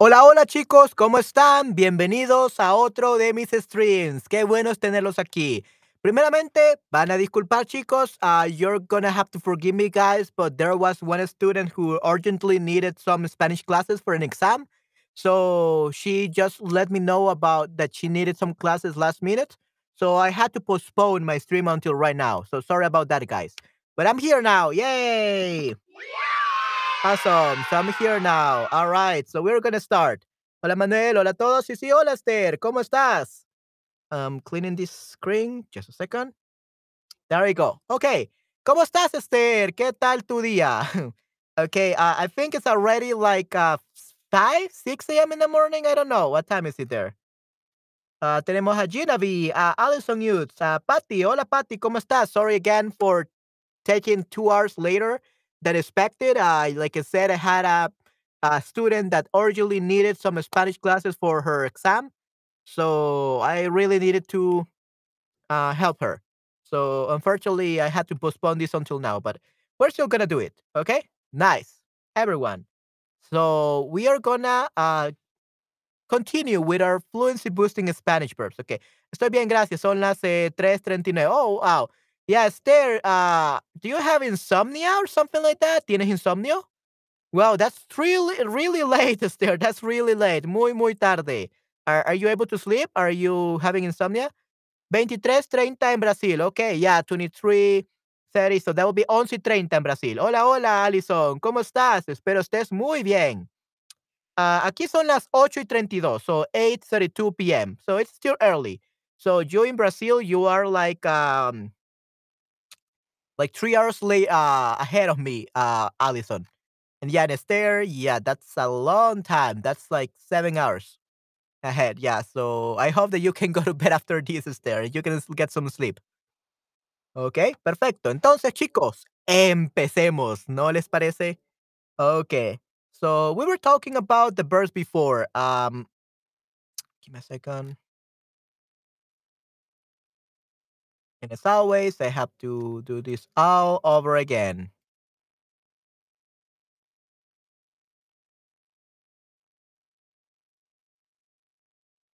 Hola, hola chicos, ¿cómo están? Bienvenidos a otro de mis streams. Qué bueno es tenerlos aquí. Primeramente, van a disculpar chicos, uh, you're gonna have to forgive me guys, but there was one student who urgently needed some Spanish classes for an exam. So she just let me know about that she needed some classes last minute. So I had to postpone my stream until right now. So sorry about that guys. But I'm here now. Yay! Awesome. So I'm here now. All right. So we're gonna start. Hola Manuel. Hola todos. Y sí, hola Esther. ¿Cómo estás? I'm cleaning this screen. Just a second. There we go. Okay. ¿Cómo estás, Esther? ¿Qué tal tu día? okay. Uh, I think it's already like uh, 5, 6 a.m. in the morning. I don't know. What time is it there? Uh, tenemos a Ginavi, a Allison Youth, a Patty. Hola, Patty. ¿Cómo estás? Sorry again for taking two hours later than expected. Uh, like I said, I had a, a student that urgently needed some Spanish classes for her exam. So I really needed to uh, help her. So unfortunately, I had to postpone this until now, but we're still gonna do it. Okay? Nice. Everyone. So we are gonna uh, continue with our fluency boosting Spanish verbs. Okay. Estoy bien, gracias. Son las eh, 3.39. Oh, wow. Yeah, Esther, uh, do you have insomnia or something like that? ¿Tienes insomnio? Wow, that's really, really late, Esther. That's really late. Muy, muy tarde. Are, are you able to sleep? Are you having insomnia? Twenty-three, 23.30 in Brazil. Okay, yeah, 23.30. So that will be 11.30 in Brazil. Hola, hola, Alison. ¿Cómo estás? Espero estés muy bien. Uh, aquí son las 8 y 32, so 8.32 p.m. So it's still early. So you in Brazil, you are like um like three hours late uh, ahead of me, uh, Allison. And yeah, and Esther, yeah, that's a long time. That's like seven hours ahead. Yeah, so I hope that you can go to bed after this, Esther. You can get some sleep. Ok, perfecto. Entonces, chicos, empecemos. ¿No les parece? Okay. So we were talking about the birds before. Um, give me a second. And as always, I have to do this all over again.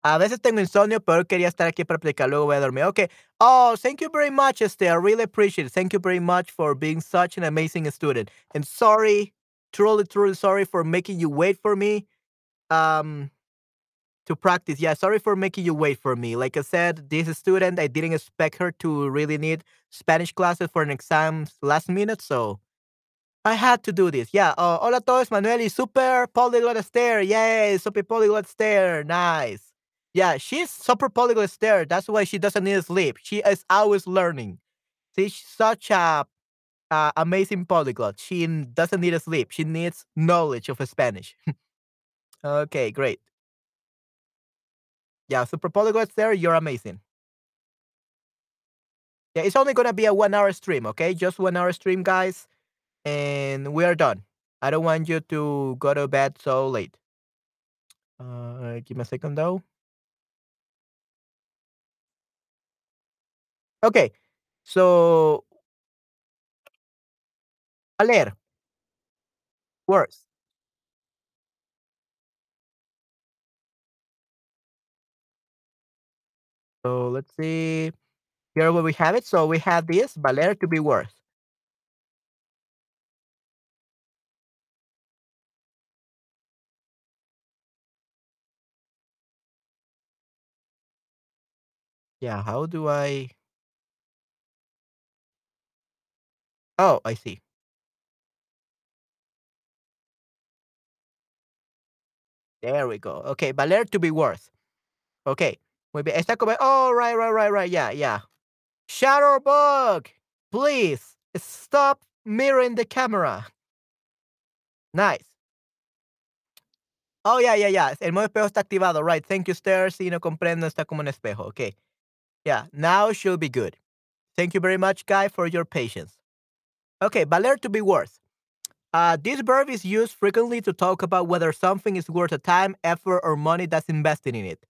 A veces tengo insomnio, pero quería estar aquí para platicar. Luego voy a dormir. Okay. Oh, thank you very much, Esther. I really appreciate it. Thank you very much for being such an amazing student. And sorry, truly, truly sorry for making you wait for me. Um, to practice. Yeah, sorry for making you wait for me. Like I said, this student, I didn't expect her to really need Spanish classes for an exam last minute, so I had to do this. Yeah. Uh, hola todos, Manuel y super polyglot Esther. Yay, super polyglot Esther. Nice. Yeah, she's super polyglot Esther. That's why she doesn't need sleep. She is always learning. She's such a uh, amazing polyglot. She doesn't need sleep. She needs knowledge of Spanish. okay, great. Yeah, super polyglot Esther. You're amazing. Yeah, it's only gonna be a one hour stream, okay? Just one hour stream, guys, and we are done. I don't want you to go to bed so late. Uh, give me a second though. Okay, so valer. Words. So let's see. Here where we have it. So we have this valer to be worth. Yeah, how do I Oh, I see. There we go. Okay, valer to be worth. Okay. Muy bien. Está como, oh, right, right, right, right. Yeah, yeah. Shutterbug, please stop mirroring the camera. Nice. Oh, yeah, yeah, yeah. El modo espejo está activado. Right. Thank you, stairs. Sí, no comprendo. Está como un espejo. Okay. Yeah, now should be good. Thank you very much, Guy, for your patience. Okay, valer to be worth. Uh, this verb is used frequently to talk about whether something is worth the time, effort, or money that's invested in it.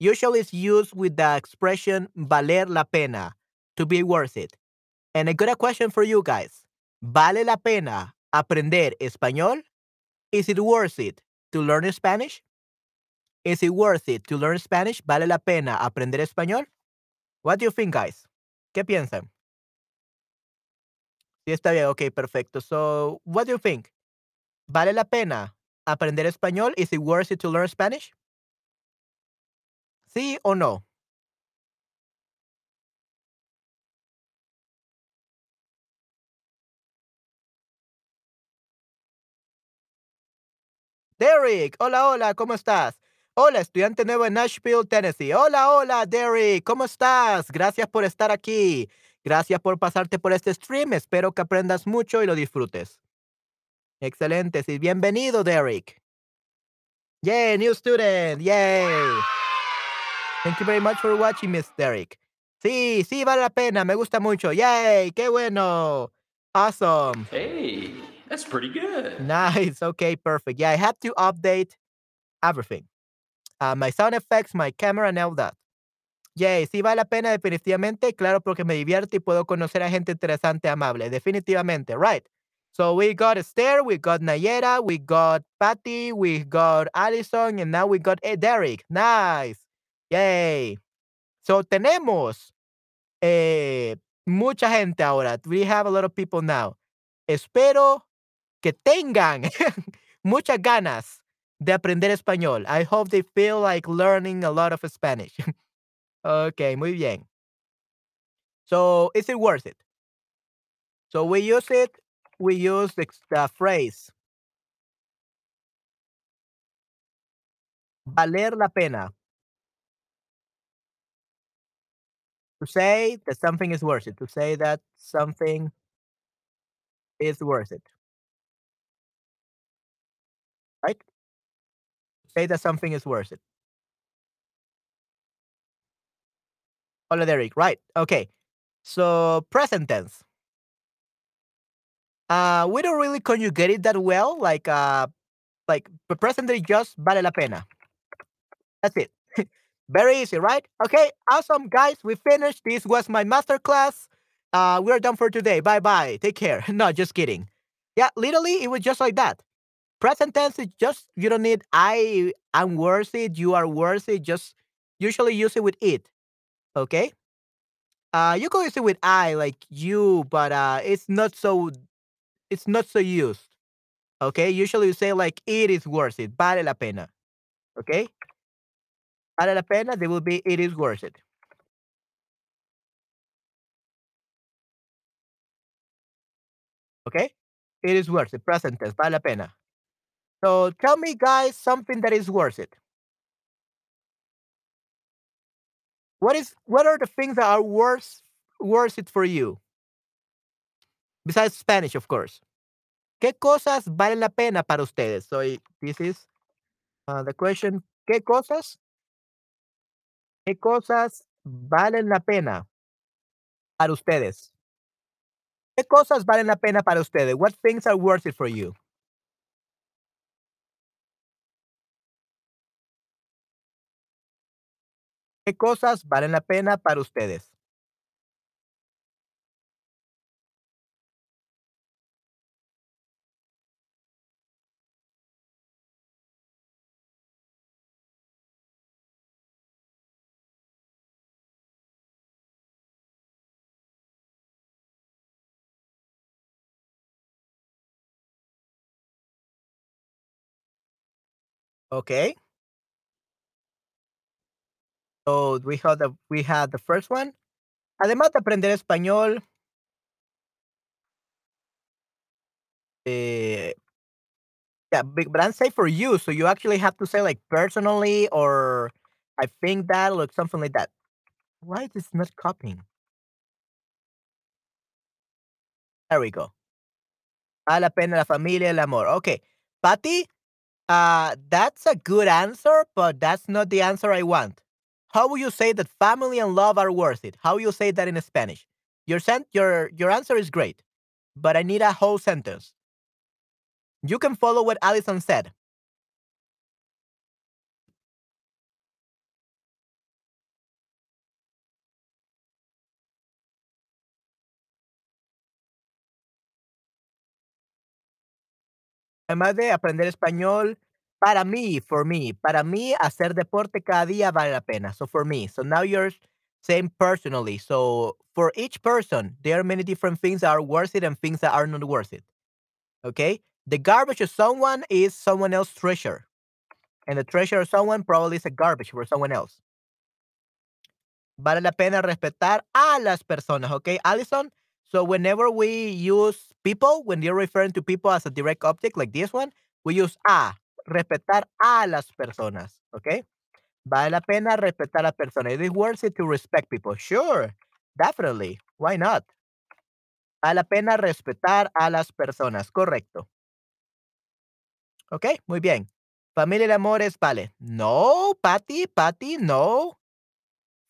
Usually it's used with the expression valer la pena, to be worth it. And I got a question for you guys. ¿Vale la pena aprender español? Is it worth it to learn Spanish? Is it worth it to learn Spanish? ¿Vale la pena aprender español? What do you think, guys? ¿Qué piensan? Sí, está bien. Ok, perfecto. So, what do you think? ¿Vale la pena aprender español? Is it worth it to learn Spanish? ¿Sí o no? Derek, hola, hola, ¿cómo estás? Hola, estudiante nuevo en Nashville, Tennessee. Hola, hola, Derek, ¿cómo estás? Gracias por estar aquí. Gracias por pasarte por este stream. Espero que aprendas mucho y lo disfrutes. Excelente, sí. Bienvenido, Derek. Yay, new student. Yay. Thank you very much for watching, Miss Derek. Sí, sí, vale la pena. Me gusta mucho. Yay, qué bueno. Awesome. Hey, that's pretty good. Nice. Okay, perfect. Yeah, I had to update everything. Uh, my sound effects, my camera, and all that. Yay, sí vale la pena definitivamente, claro, porque me divierte y puedo conocer a gente interesante, amable, definitivamente, right. So we got Esther, we got Nayera, we got Patty, we got Allison, and now we got eh, Derek. Nice. Yay. So tenemos eh, mucha gente ahora. We have a lot of people now. Espero que tengan muchas ganas de aprender español. I hope they feel like learning a lot of Spanish. okay, muy bien. So, is it worth it? So, we use it, we use the, the phrase valer la pena to say that something is worth it, to say that something is worth it. Right? Say that something is worth it. Hola, Derek. Right. Okay. So, present tense. Uh, we don't really conjugate it that well. Like, uh, like the present is just vale la pena. That's it. Very easy, right? Okay, awesome, guys. We finished. This was my master class. Uh, we're done for today. Bye bye. Take care. no, just kidding. Yeah, literally, it was just like that. Present tense is just you don't need I am worth it, you are worth it. Just usually use it with it. Okay. Uh, you can use it with I, like you, but uh, it's not so. It's not so used. Okay. Usually you say like it is worth it. Vale la pena. Okay. Vale la pena. They will be it is worth it. Okay. It is worth it. Present tense. Vale la pena. So tell me, guys, something that is worth it. What is what are the things that are worth worth it for you? Besides Spanish, of course. ¿Qué cosas valen la pena para ustedes? So this is uh, the question. ¿Qué cosas? ¿Qué cosas valen la pena para ustedes? ¿Qué cosas valen la pena para ustedes? What things are worth it for you? ¿Qué cosas valen la pena para ustedes? Okay. So we had the we had the first one. Además de aprender español, eh, yeah, but I'm saying for you, so you actually have to say like personally or I think that or something like that. Why is this not copying? There we go. Vale la pena la familia, el amor. Okay. Patty, uh, that's a good answer, but that's not the answer I want. How will you say that family and love are worth it? How you say that in Spanish? Your sent your your answer is great, but I need a whole sentence. You can follow what Allison said. Además de aprender español, Para mí, for me, para mí hacer deporte cada día vale la pena. So for me, so now you're saying personally. So for each person, there are many different things that are worth it and things that are not worth it. Okay? The garbage of someone is someone else's treasure. And the treasure of someone probably is a garbage for someone else. Vale la pena respetar a las personas, okay, Allison? So whenever we use people, when you're referring to people as a direct object like this one, we use a, respetar a las personas, okay? Vale la pena respetar a personas. It is worth it to respect people. Sure, definitely. Why not? Vale la pena respetar a las personas. Correcto. Ok, muy bien. Familia y amor es vale. No, Patty, Patty, no.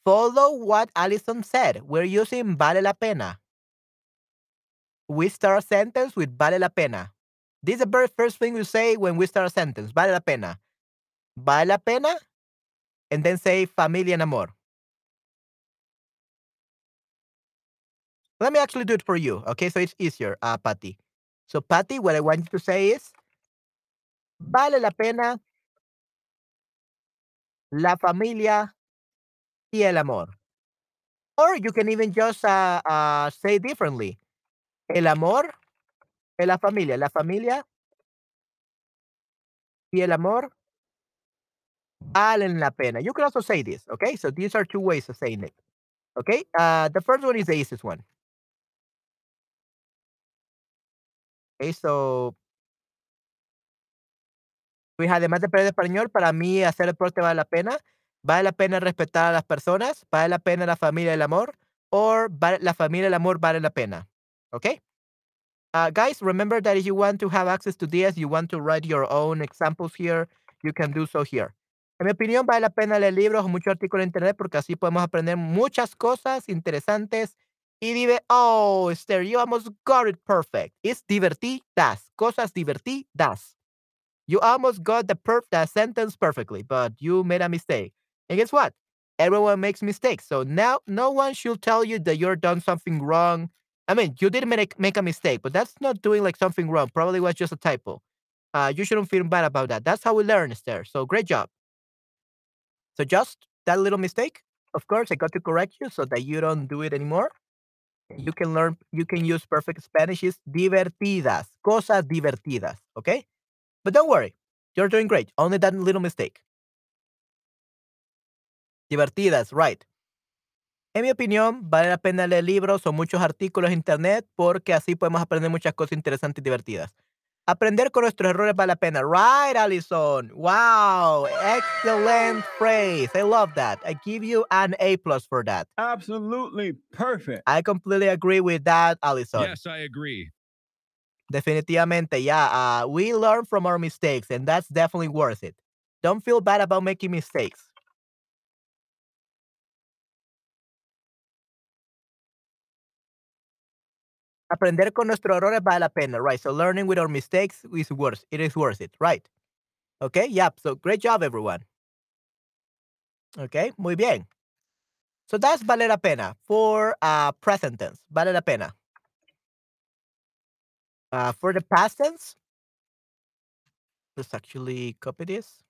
Follow what Allison said. We're using vale la pena. We start a sentence with vale la pena. This is the very first thing we say when we start a sentence. Vale la pena. Vale la pena. And then say familia and amor. Let me actually do it for you. Okay, so it's easier, uh, Patty. So, Patty, what I want you to say is vale la pena la familia y el amor. Or you can even just uh, uh, say differently. El amor la familia. La familia y el amor valen la pena. You can also say this, okay? So these are two ways of saying it. Okay? Uh, the first one is the easiest one. Okay, so pues además de aprender español, para mí hacer deporte vale la pena. Vale la pena respetar a las personas, vale la pena la familia el amor, or vale, la familia el amor vale la pena. Okay? Uh, guys, remember that if you want to have access to this, you want to write your own examples here, you can do so here. En mi opinión, vale la pena leer libros o muchos artículos en internet porque así podemos aprender muchas cosas interesantes y dive. Oh, Esther, you almost got it perfect. It's divertidas. Cosas divertidas. You almost got the perf that sentence perfectly, but you made a mistake. And guess what? Everyone makes mistakes. So now no one should tell you that you're done something wrong. I mean, you did make make a mistake, but that's not doing like something wrong. Probably was just a typo. Uh, you shouldn't feel bad about that. That's how we learn, Esther. So great job. So just that little mistake. Of course, I got to correct you so that you don't do it anymore. You can learn. You can use perfect Spanish. Is divertidas, cosas divertidas. Okay. But don't worry, you're doing great. Only that little mistake. Divertidas, right. En mi opinión, vale la pena leer libros o muchos artículos en internet porque así podemos aprender muchas cosas interesantes y divertidas. Aprender con nuestros errores vale la pena. Right, Alison. Wow. Excellent phrase. I love that. I give you an A plus for that. Absolutely perfect. I completely agree with that, Alison. Yes, I agree. Definitivamente, yeah. Uh, we learn from our mistakes, and that's definitely worth it. Don't feel bad about making mistakes. Aprender con nuestros errores vale la pena, right? So learning with our mistakes is worth. It is worth it, right? Okay, yeah. So great job, everyone. Okay, muy bien. So that's vale la pena for uh, present tense. Vale la pena. Uh, for the past tense, let's actually copy this.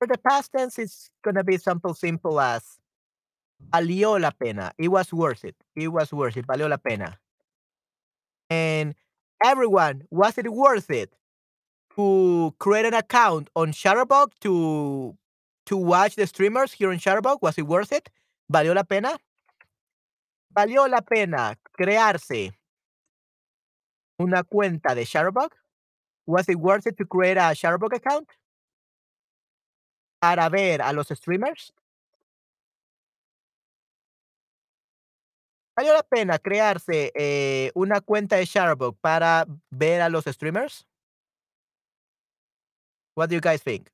For the past tense, it's gonna be something simple as valió la pena. It was worth it. It was worth it. Valió la pena. And everyone, was it worth it to create an account on Shutterbug to to watch the streamers here in Shutterbug? Was it worth it? ¿Valió la pena? ¿Valió la pena crearse una cuenta de Shutterbug? Was it worth it to create a Shutterbug account? Para ver a los streamers. ¿Valió la pena crearse eh, una cuenta de Shutterbug para ver a los streamers? What do you guys think?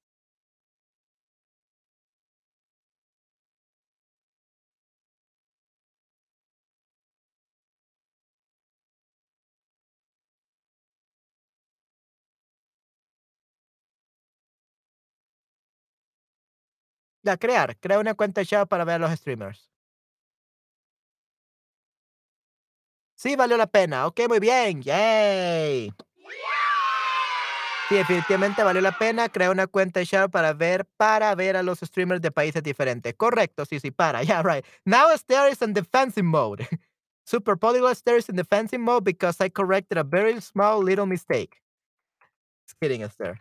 Ya, crear. Crea una cuenta Shutterbug para ver a los streamers. Sí, valió la pena. Ok, muy bien. Yay. Sí, definitivamente valió la pena crear una cuenta Shadow para ver, para ver a los streamers de países diferentes. Correcto, sí, sí, para. Yeah, right. Now Esther is in defensive mode. Super Polyglot Esther is in defensive mode because I corrected a very small little mistake. Just kidding, Esther.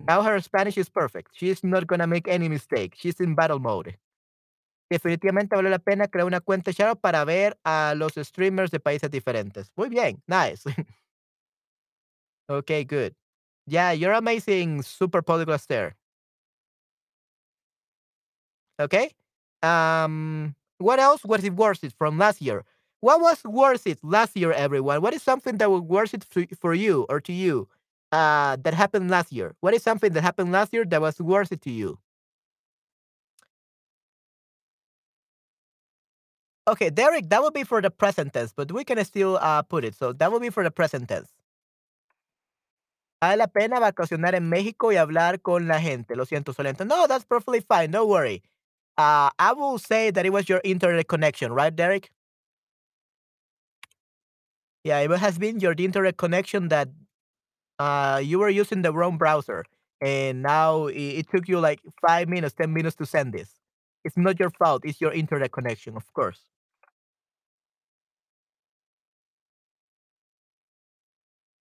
Now her Spanish is perfect. She's not gonna make any mistake. She's in battle mode. Definitivamente vale la pena crear una cuenta Shadow para ver a los streamers de países diferentes. Muy bien, nice. okay, good. Yeah, you're amazing, super polyglot Esther. Okay. Um, what else was it worth it from last year? What was worth it last year, everyone? What is something that was worth it for you or to you uh, that happened last year? What is something that happened last year that was worth it to you? Okay, Derek, that would be for the present tense, but we can still uh, put it. So that would be for the present tense. Vale la pena vacacionar en México y hablar con la gente. Lo siento, Solento. No, that's perfectly fine. Don't worry. Uh, I will say that it was your internet connection, right, Derek? Yeah, it has been your internet connection that uh, you were using the wrong browser, and now it, it took you like five minutes, ten minutes to send this. It's not your fault. It's your internet connection, of course.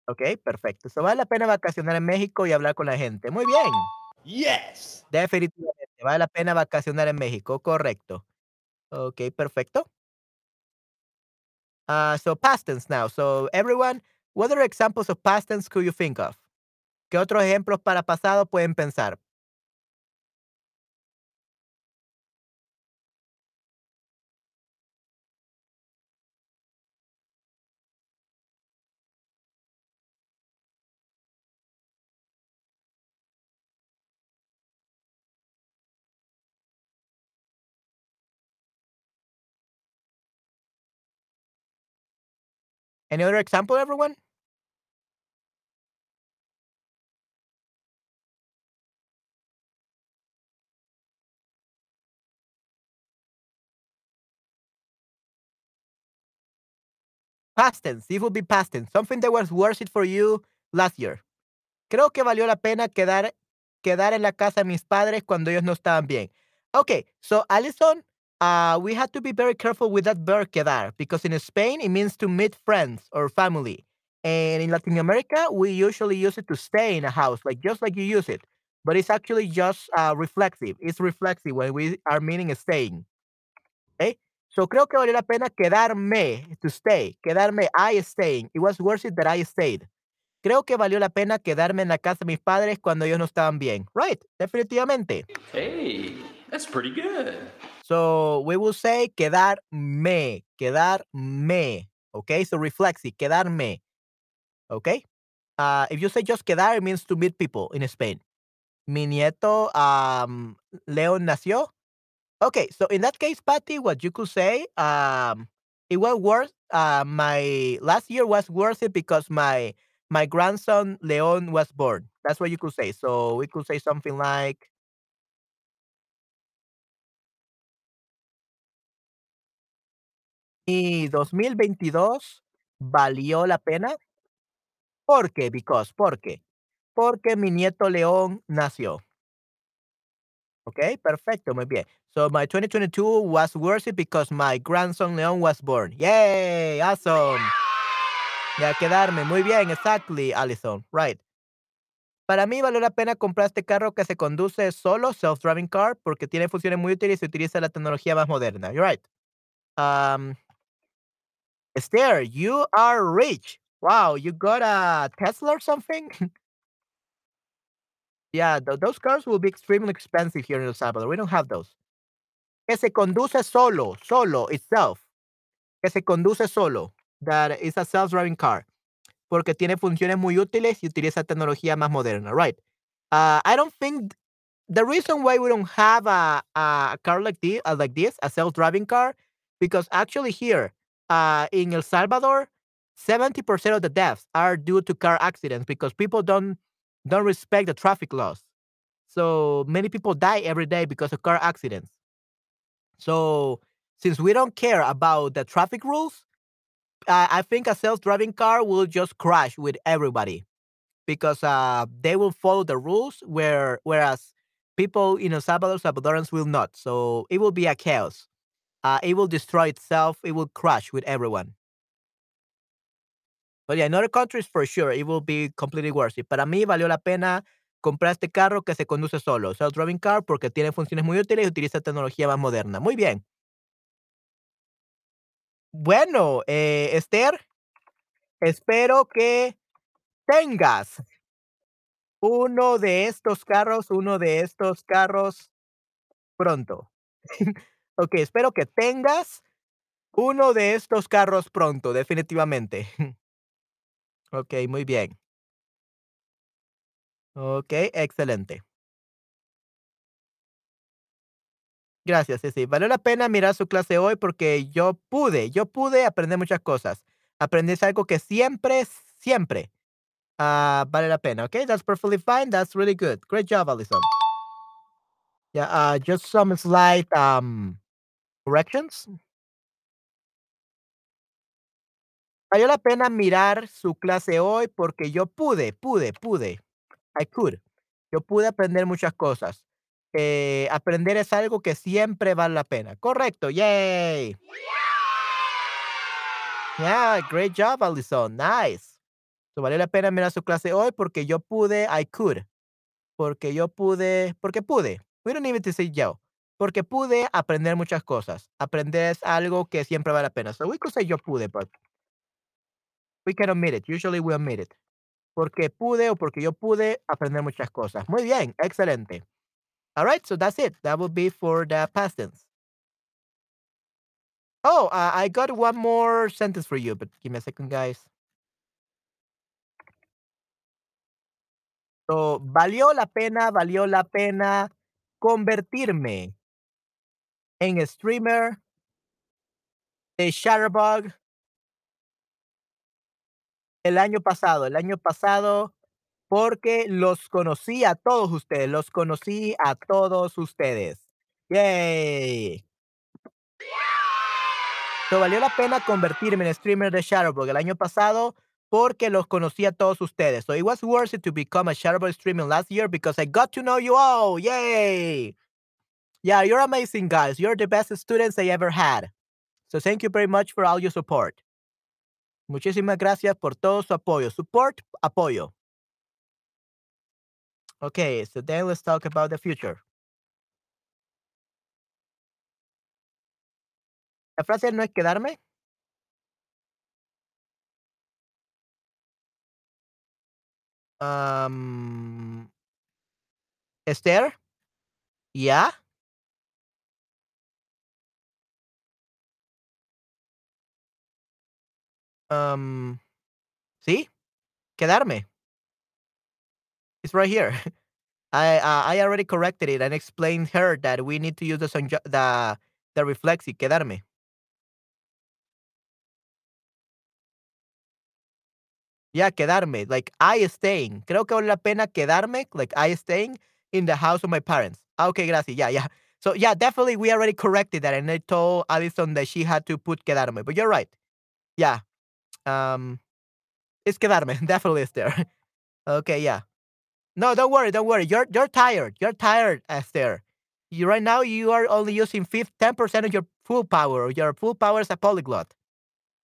Ok, perfecto. So, vale la pena vacacionar en México y hablar con la gente. Muy bien. Yes. Definitivamente, vale la pena vacacionar en México, correcto. Ok, perfecto. Uh, so past tense now. So everyone, what other examples of past tense could you think of? ¿Qué otros ejemplos para pasado pueden pensar? Any other example, everyone? Past tense. It would be past tense. Something that was worth it for you last year. Creo que valió la pena quedar, quedar en la casa de mis padres cuando ellos no estaban bien. Okay, so Alison, uh, we have to be very careful with that verb quedar because in Spain it means to meet friends or family. And in Latin America, we usually use it to stay in a house, like just like you use it. But it's actually just uh, reflexive. It's reflexive when we are meaning staying. So creo que valió la pena quedarme, to stay. Quedarme, I staying. It was worth it that I stayed. Creo que valió la pena quedarme en la casa de mis padres cuando ellos no estaban bien. Right, definitivamente. Hey, that's pretty good. So we will say quedarme, quedarme. Okay, so reflexive, quedarme. Okay. Uh, if you say just quedar, it means to meet people in Spain. Mi nieto, um, Leon nació. Okay, so in that case, Patty, what you could say, um, it was worth. Uh, my last year was worth it because my my grandson Leon was born. That's what you could say. So we could say something like, Mi 2022 valió la pena. ¿Por qué? Because, ¿por qué? Porque mi nieto León nació. Okay, perfecto, muy bien. So my 2022 was worth it because my grandson León was born. Yay, awesome. Ya quedarme, muy bien, exactly, Allison, right. Para mí valió la pena comprar este carro que se conduce solo, self-driving car, porque tiene funciones muy útiles y utiliza la tecnología más moderna. You're right. Um, Esther, you are rich. Wow, you got a Tesla or something? yeah, th those cars will be extremely expensive here in El Salvador. We don't have those. Que se conduce solo, solo, itself. Que se conduce solo. That is a self-driving car. Porque tiene funciones muy útiles y utiliza tecnología más moderna, right? Uh, I don't think the reason why we don't have a, a car like this, uh, like this, a self-driving car, because actually here uh, in El Salvador, 70% of the deaths are due to car accidents because people don't don't respect the traffic laws. So many people die every day because of car accidents. So since we don't care about the traffic rules, uh, I think a self-driving car will just crash with everybody because uh, they will follow the rules, where whereas people in El Salvador, Salvadorans will not. So it will be a chaos. Uh, it will destroy itself. It will crash with everyone. But yeah, in other countries, for sure, it will be completely worth it. Para mí, valió la pena comprar este carro que se conduce solo, self-driving car, porque tiene funciones muy útiles y utiliza tecnología más moderna. Muy bien. Bueno, eh, Esther, espero que tengas uno de estos carros, uno de estos carros pronto. Ok, espero que tengas uno de estos carros pronto, definitivamente. Ok, muy bien. Ok, excelente. Gracias, sí, sí. Valió la pena mirar su clase hoy porque yo pude, yo pude aprender muchas cosas. Aprendí algo que siempre, siempre ah, vale la pena. Okay, that's perfectly fine. That's really good. Great job, Alison. Yeah, just some slight um, corrections. Valió la pena mirar su clase hoy porque yo pude, pude, pude. I could. Yo pude aprender muchas cosas. Eh, aprender es algo que siempre vale la pena. Correcto, yay. Yeah, great job, Alison. Nice. So, valió la pena mirar su clase hoy porque yo pude, I could. Porque yo pude, porque pude. We don't need to say yo. Porque pude aprender muchas cosas. Aprender es algo que siempre vale la pena. So we could say yo pude, but we can omit it. Usually we omit it. Porque pude o porque yo pude aprender muchas cosas. Muy bien, excelente. All right, so that's it. That will be for the past tense. Oh, uh, I got one more sentence for you, but give me a second, guys. So, valió la pena, valió la pena convertirme en streamer de Shutterbug el año pasado. El año pasado porque los conocí a todos ustedes, los conocí a todos ustedes. Yay. So, valió la pena convertirme en streamer de Shadowbug el año pasado porque los conocí a todos ustedes. So it was worth it to become a Shadowbug streamer last year because I got to know you all. Yay! Yeah, you're amazing, guys. You're the best students I ever had. So thank you very much for all your support. Muchísimas gracias por todo su apoyo. Support, apoyo. Okay, so then let's talk about the future. La frase no es quedarme. Um, Esther. Yeah. Um, sí. Quedarme. It's right here. I uh, I already corrected it and explained her that we need to use the sonjo- the the reflexive quedarme. Yeah, quedarme. Like I staying. Creo que vale la pena quedarme. Like I staying in the house of my parents. Ah, okay, gracias. Yeah, yeah. So yeah, definitely we already corrected that, and I told Alison that she had to put quedarme. But you're right. Yeah. Um, it's quedarme. Definitely is there. okay, yeah. No, don't worry, don't worry. You're you're tired. You're tired, Esther. You right now you are only using 10 percent of your full power. Your full power is a polyglot.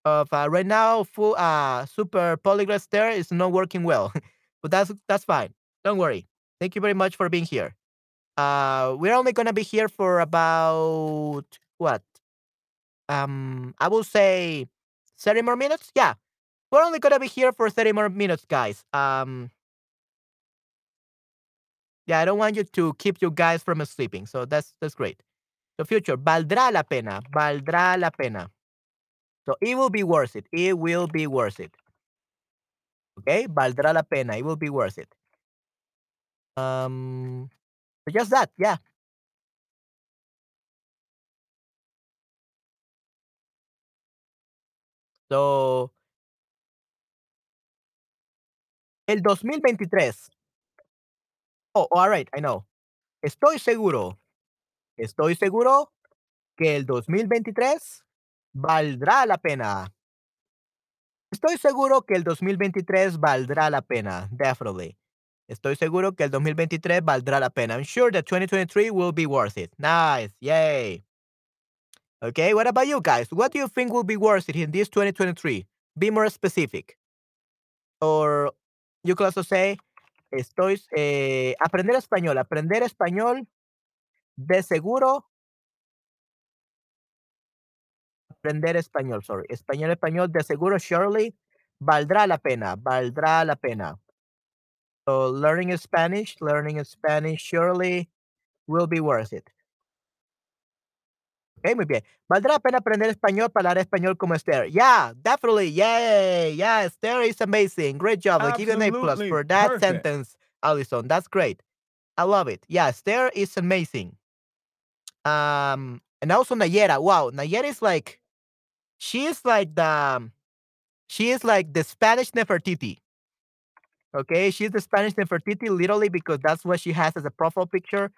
Of uh, right now, full uh super polyglot Esther is not working well, but that's that's fine. Don't worry. Thank you very much for being here. Uh, we're only gonna be here for about what? Um, I will say 30 more minutes. Yeah, we're only gonna be here for 30 more minutes, guys. Um, yeah, I don't want you to keep you guys from sleeping. So that's that's great. The future valdrá la pena. Valdrá la pena. So it will be worth it. It will be worth it. Okay, valdrá la pena. It will be worth it. Um, so just that, yeah. So, el 2023. Oh, all right, I know. Estoy seguro. Estoy seguro que el 2023 valdrá la pena. Estoy seguro que el 2023 valdrá la pena. Definitely. Estoy seguro que el 2023 valdrá la pena. I'm sure that 2023 will be worth it. Nice. Yay. Okay, what about you guys? What do you think will be worth it in this 2023? Be more specific. Or you could also say, estoy, eh, aprender español. Aprender español de seguro. Aprender español, sorry. Español, español, de seguro, surely, valdrá la pena. Valdrá la pena. So learning Spanish, learning Spanish surely will be worth it. Ok, muy bien. ¿Valdrá la pena aprender español para hablar español como Esther? Yeah, definitely. Yay. Yeah, Esther is amazing. Great job. I'll give you an A plus for that perfect. sentence, Alison. That's great. I love it. Yeah, Esther is amazing. Um, and also Nayera. Wow, Nayera is like, she is like the, she is like the Spanish Nefertiti. Okay, she's the Spanish Nefertiti literally because that's what she has as a profile picture.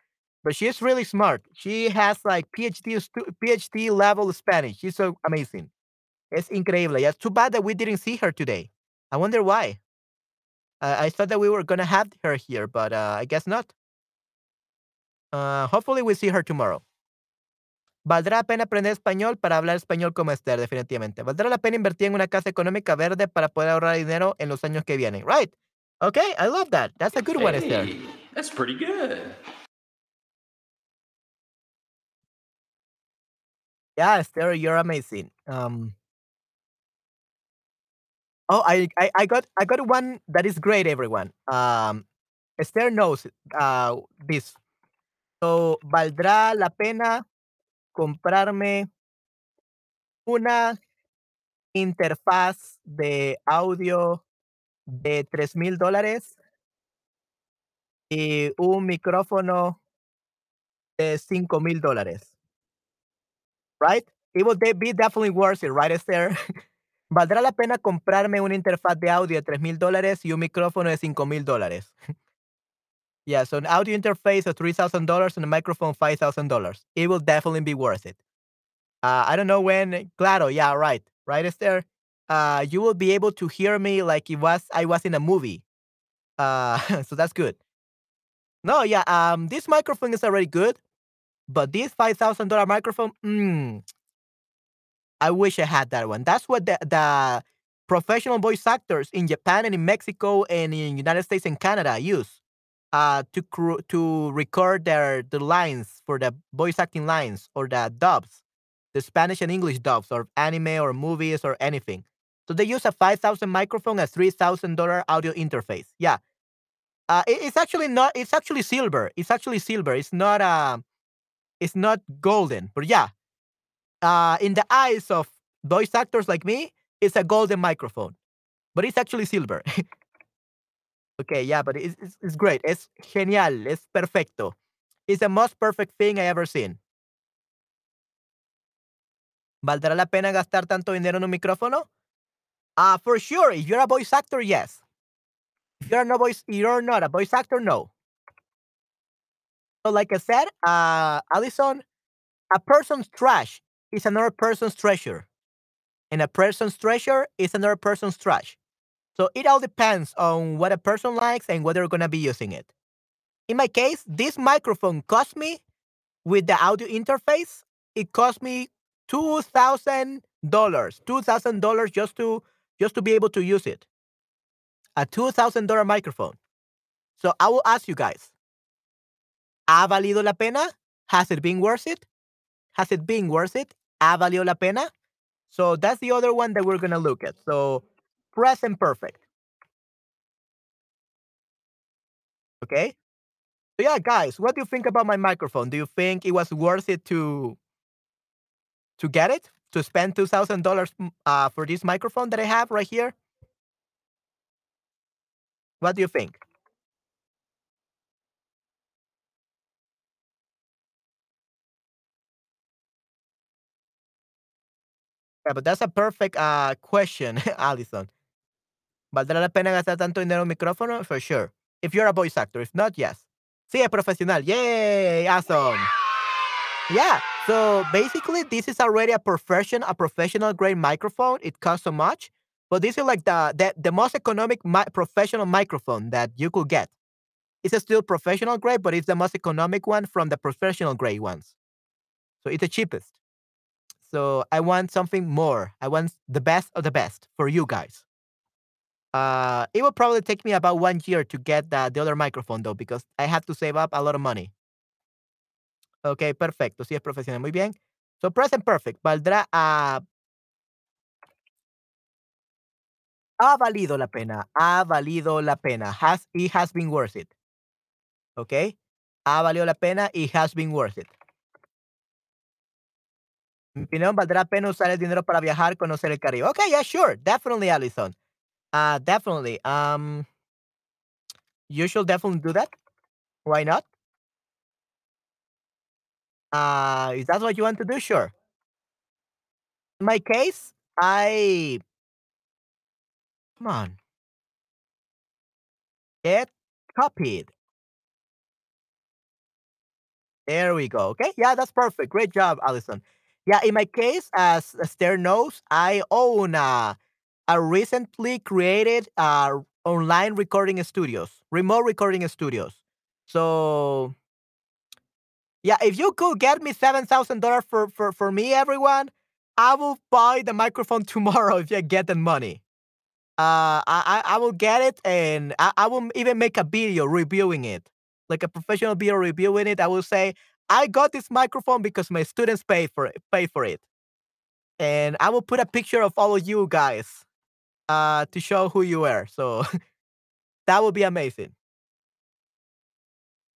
But she's really smart. She has like PhD PhD level Spanish. She's so amazing. It's incredible. It's too bad that we didn't see her today. I wonder why. Uh, I thought that we were gonna have her here, but uh, I guess not. Uh, hopefully we see her tomorrow. Valdrá la pena aprender español para hablar español como Esther, definitivamente. Valdrá la pena invertir en una casa económica verde para poder ahorrar dinero en los años que vienen. Right. Okay, I love that. That's a good one, Esther. Hey, that's pretty good. Yeah, Esther, you're amazing. Um. Oh, I, I, I got, I got one that is great, everyone. Um, Esther knows uh, this. So, valdrá la pena comprarme una interfaz de audio de tres mil dólares y un micrófono de cinco mil dólares. Right? It will de- be definitely worth it, right, Esther? Valdrá la pena comprarme una interfaz de audio de tres mil dólares y un micrófono de cinco mil dólares. yeah, so an audio interface of $3,000 and a microphone $5,000. It will definitely be worth it. Uh, I don't know when. Claro, yeah, right, right, Esther. Uh, you will be able to hear me like it was I was in a movie. Uh, so that's good. No, yeah. Um, this microphone is already good, but this five thousand dollar microphone, mm, I wish I had that one. That's what the the professional voice actors in Japan and in Mexico and in United States and Canada use uh, to to record their the lines for the voice acting lines or the dubs, the Spanish and English dubs or anime or movies or anything. So they use a five thousand microphone, a three thousand dollar audio interface. Yeah, uh, it- it's actually not. It's actually silver. It's actually silver. It's not. Uh, it's not golden. But yeah, uh, in the eyes of voice actors like me, it's a golden microphone, but it's actually silver. okay, yeah, but it's, it's, it's great. Es genial. It's perfecto. It's the most perfect thing I ever seen. ¿Valdrá la pena gastar tanto dinero en un micrófono? Uh, for sure. If you're a voice actor, yes. If you're no voice, you're not a voice actor, no. So, like I said, uh, Allison, a person's trash is another person's treasure, and a person's treasure is another person's trash. So it all depends on what a person likes and whether they're gonna be using it. In my case, this microphone cost me with the audio interface. It cost me two thousand dollars. Two thousand dollars just to just to be able to use it. A two thousand dollar microphone. So I will ask you guys: ¿Ha valido la pena? Has it been worth it? Has it been worth it? ¿Ha valido la pena? So that's the other one that we're gonna look at. So present perfect. Okay. So yeah, guys, what do you think about my microphone? Do you think it was worth it to to get it? To spend two thousand dollars uh, for this microphone that I have right here? What do you think? Yeah, but that's a perfect uh, question, Allison. ¿Valdrá la pena gastar tanto dinero en un micrófono? For sure. If you're a voice actor. If not, yes. Sí, es profesional. Yay! Awesome. Yeah. So basically, this is already a profession, a professional grade microphone. It costs so much, but this is like the the, the most economic mi- professional microphone that you could get. It's still professional grade, but it's the most economic one from the professional grade ones. So it's the cheapest. So I want something more. I want the best of the best for you guys. Uh, it will probably take me about one year to get the, the other microphone though, because I have to save up a lot of money. Ok, perfecto. Sí es profesional. Muy bien. So present perfect. Valdrá a. Ha valido la pena. Ha valido la pena. Has it has been worth it. Ok. Ha valido la pena. It has been worth it. Mi opinión, valdrá la pena usar el dinero para viajar, conocer el Caribe. Okay, yeah, sure. Definitely, Allison. Uh, definitely. Um, you should definitely do that. Why not? Uh, is that what you want to do? Sure. In my case, I come on. Get copied. There we go. Okay, yeah, that's perfect. Great job, Allison. Yeah, in my case, as Esther knows, I own a, a recently created uh, online recording studios, remote recording studios. So yeah, if you could get me seven thousand dollars for for for me, everyone, I will buy the microphone tomorrow if you get the money. Uh, I I will get it and I, I will even make a video reviewing it, like a professional video reviewing it. I will say I got this microphone because my students pay for it, pay for it, and I will put a picture of all of you guys, uh, to show who you are. So that would be amazing.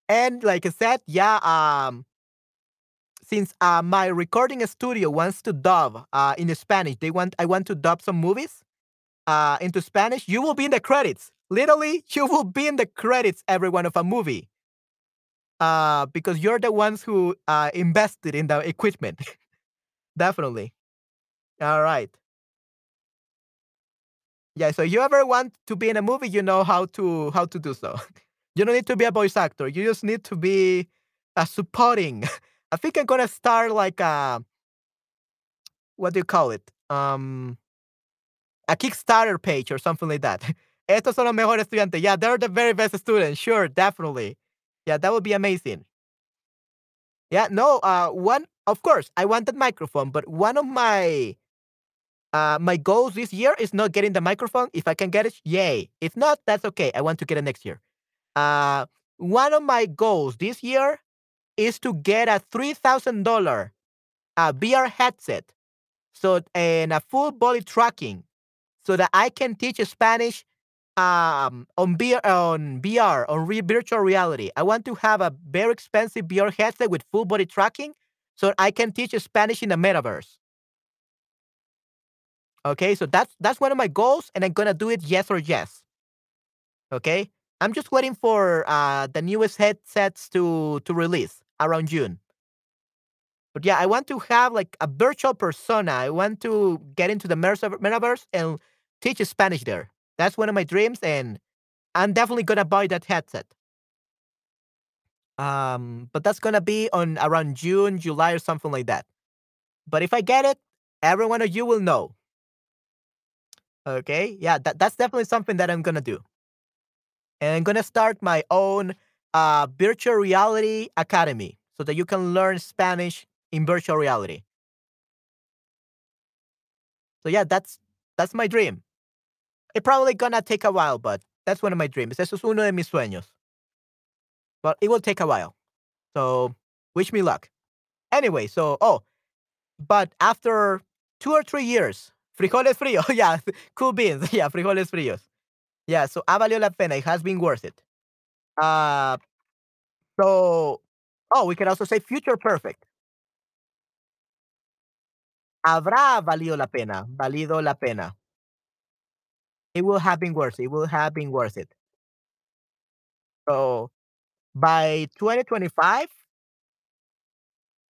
And like I said, yeah, um, since uh, my recording studio wants to dub uh, in Spanish, they want I want to dub some movies uh, into Spanish. You will be in the credits. Literally, you will be in the credits every one of a movie. Uh, because you're the ones who uh, invested in the equipment. Definitely. All right. Yeah. So you ever want to be in a movie, you know how to how to do so. You don't need to be a voice actor. You just need to be a supporting. I think I'm gonna start like a what do you call it? Um, a Kickstarter page or something like that. Estos son los mejores estudiantes. Yeah, they're the very best students. Sure, definitely. Yeah, that would be amazing. Yeah, no, uh, one, of course, I want that microphone, but one of my uh, my goals this year is not getting the microphone. If I can get it, yay. If not, that's okay. I want to get it next year. Uh, one of my goals this year is to get a three thousand dollar uh, VR headset, so and a full body tracking, so that I can teach Spanish um, on VR, on VR, on re- virtual reality. I want to have a very expensive VR headset with full body tracking, so I can teach Spanish in the metaverse. Okay, so that's that's one of my goals, and I'm gonna do it yes or yes. Okay, I'm just waiting for uh, the newest headsets to to release around June. But yeah, I want to have like a virtual persona. I want to get into the metaverse and teach Spanish there. That's one of my dreams, and I'm definitely gonna buy that headset. Um, but that's gonna be on around June, July, or something like that. But if I get it, every one of you will know. Okay, yeah, that, that's definitely something that I'm gonna do. And I'm gonna start my own uh, virtual reality academy so that you can learn Spanish in virtual reality. So yeah, that's that's my dream. It probably gonna take a while, but that's one of my dreams. Eso es uno de mis sueños. But it will take a while. So wish me luck. Anyway, so oh, but after two or three years, frijoles fríos, yeah, cool beans, yeah, frijoles fríos. Yeah, so ha valido la pena. It has been worth it. Uh, so, oh, we can also say future perfect. Habrá valido la pena, valido la pena. It will have been worth it. It will have been worth it. So, by 2025,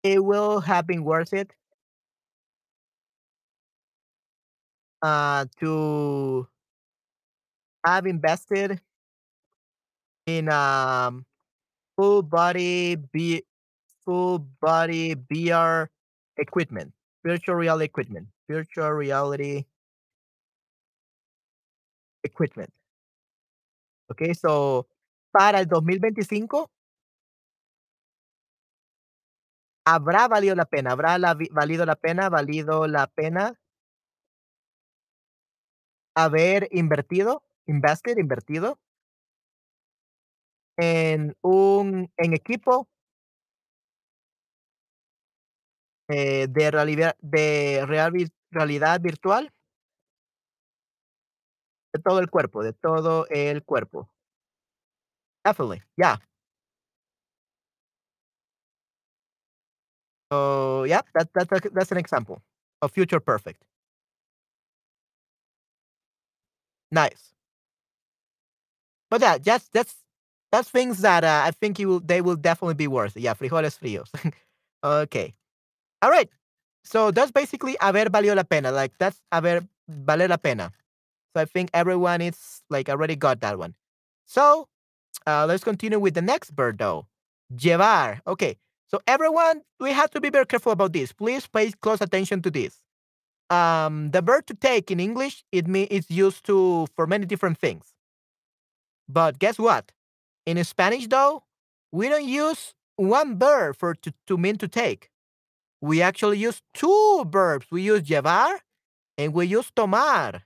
it will have been worth it uh, to have invested in um, full body B, full body VR equipment, virtual reality equipment, virtual reality equipment. Okay, so para el 2025 habrá valido la pena, habrá la valido la pena, valido la pena haber invertido, invested, invertido en un en equipo eh, de realidad de real realidad virtual de todo el cuerpo, de todo el cuerpo. Definitely, yeah. So yeah, that, that, that that's an example of future perfect. Nice. But yeah, that's that's that's things that uh, I think you will they will definitely be worth. Yeah, frijoles fríos. okay. All right. So that's basically haber valido la pena. Like that's haber vale la pena. So I think everyone is like already got that one. So uh, let's continue with the next bird though. Llevar. Okay. So everyone, we have to be very careful about this. Please pay close attention to this. Um, the verb to take in English, it means it's used to for many different things. But guess what? In Spanish, though, we don't use one verb for to, to mean to take. We actually use two verbs. We use llevar and we use tomar.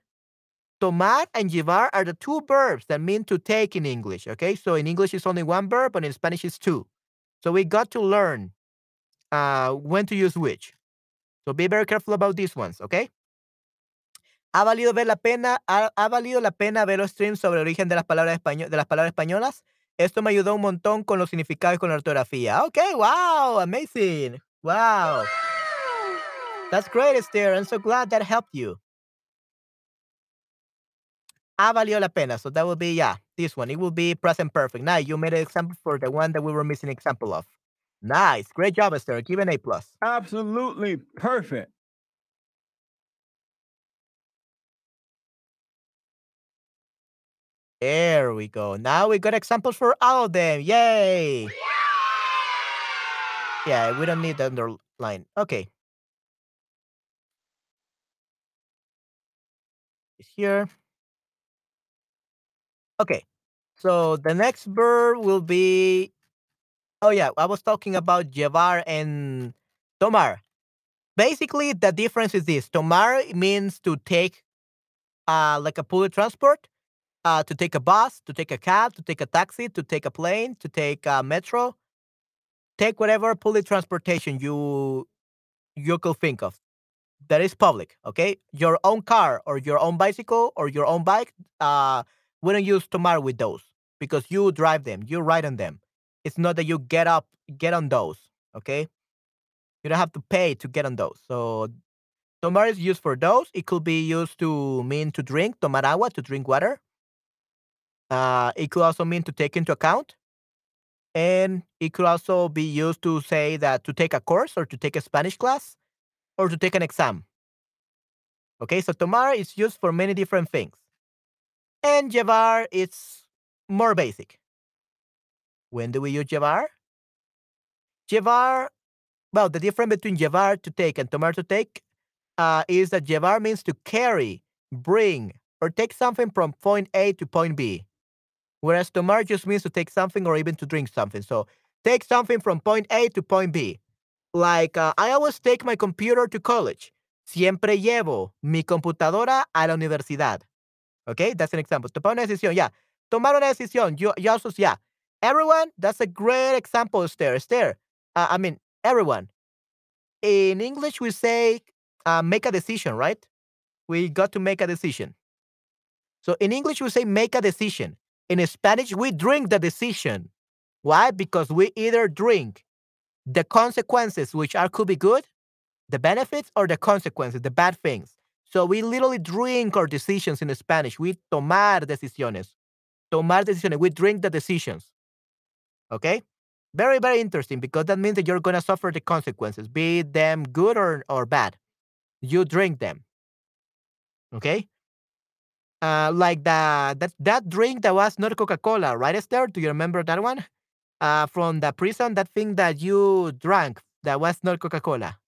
Tomar and llevar are the two verbs that mean to take in English. Okay, so in English it's only one verb, but in Spanish it's two. So we got to learn uh, when to use which. So be very careful about these ones, okay? ¿Ha valido ver la pena? ¿Ha, ha valido la pena ver los streams sobre el origen de las palabras españo- de las palabras españolas? Esto me ayudó un montón con los significados y con la ortografía. Okay, wow, amazing. Wow. That's great, Esther. I'm so glad that helped you. Ah, ha valido la pena. So that will be, yeah, this one. It will be present perfect. Now you made an example for the one that we were missing example of. Nice. Great job, Esther. Give an A plus. Absolutely perfect. There we go. Now we got examples for all of them. Yay! Yeah, we don't need the underline. Okay. It's here. Okay. So the next verb will be. Oh yeah, I was talking about llevar and tomar. Basically, the difference is this: tomar means to take, uh, like a public transport, uh, to take a bus, to take a cab, to take a taxi, to take a plane, to take a metro, take whatever public transportation you you could think of that is public. Okay, your own car or your own bicycle or your own bike. Uh, we don't use tomar with those because you drive them, you ride on them. It's not that you get up, get on those. Okay, you don't have to pay to get on those. So tomar is used for those. It could be used to mean to drink, tomar agua, to drink water. Uh, it could also mean to take into account. And it could also be used to say that to take a course or to take a Spanish class or to take an exam. Okay, so tomar is used for many different things. And llevar is more basic. When do we use llevar? Llevar, well, the difference between llevar to take and tomar to take uh, is that llevar means to carry, bring, or take something from point A to point B. Whereas tomar just means to take something or even to drink something. So take something from point A to point B. Like uh, I always take my computer to college. Siempre llevo mi computadora a la universidad. Okay, that's an example. Tomar una decisión, yeah. Tomar una decisión. You, you also, yeah. Everyone, that's a great example, Esther. Esther, uh, I mean, everyone. In English, we say uh, make a decision, right? We got to make a decision. So in English, we say make a decision. In Spanish, we drink the decision. Why? Because we either drink the consequences, which are could be good, the benefits, or the consequences, the bad things. So we literally drink our decisions in Spanish. We tomar decisiones. Tomar decisiones. We drink the decisions. Okay? Very, very interesting because that means that you're going to suffer the consequences, be them good or, or bad. You drink them. Okay? Uh, like the, that, that drink that was not Coca Cola, right, Esther? Do you remember that one? Uh, from the prison, that thing that you drank that was not Coca Cola.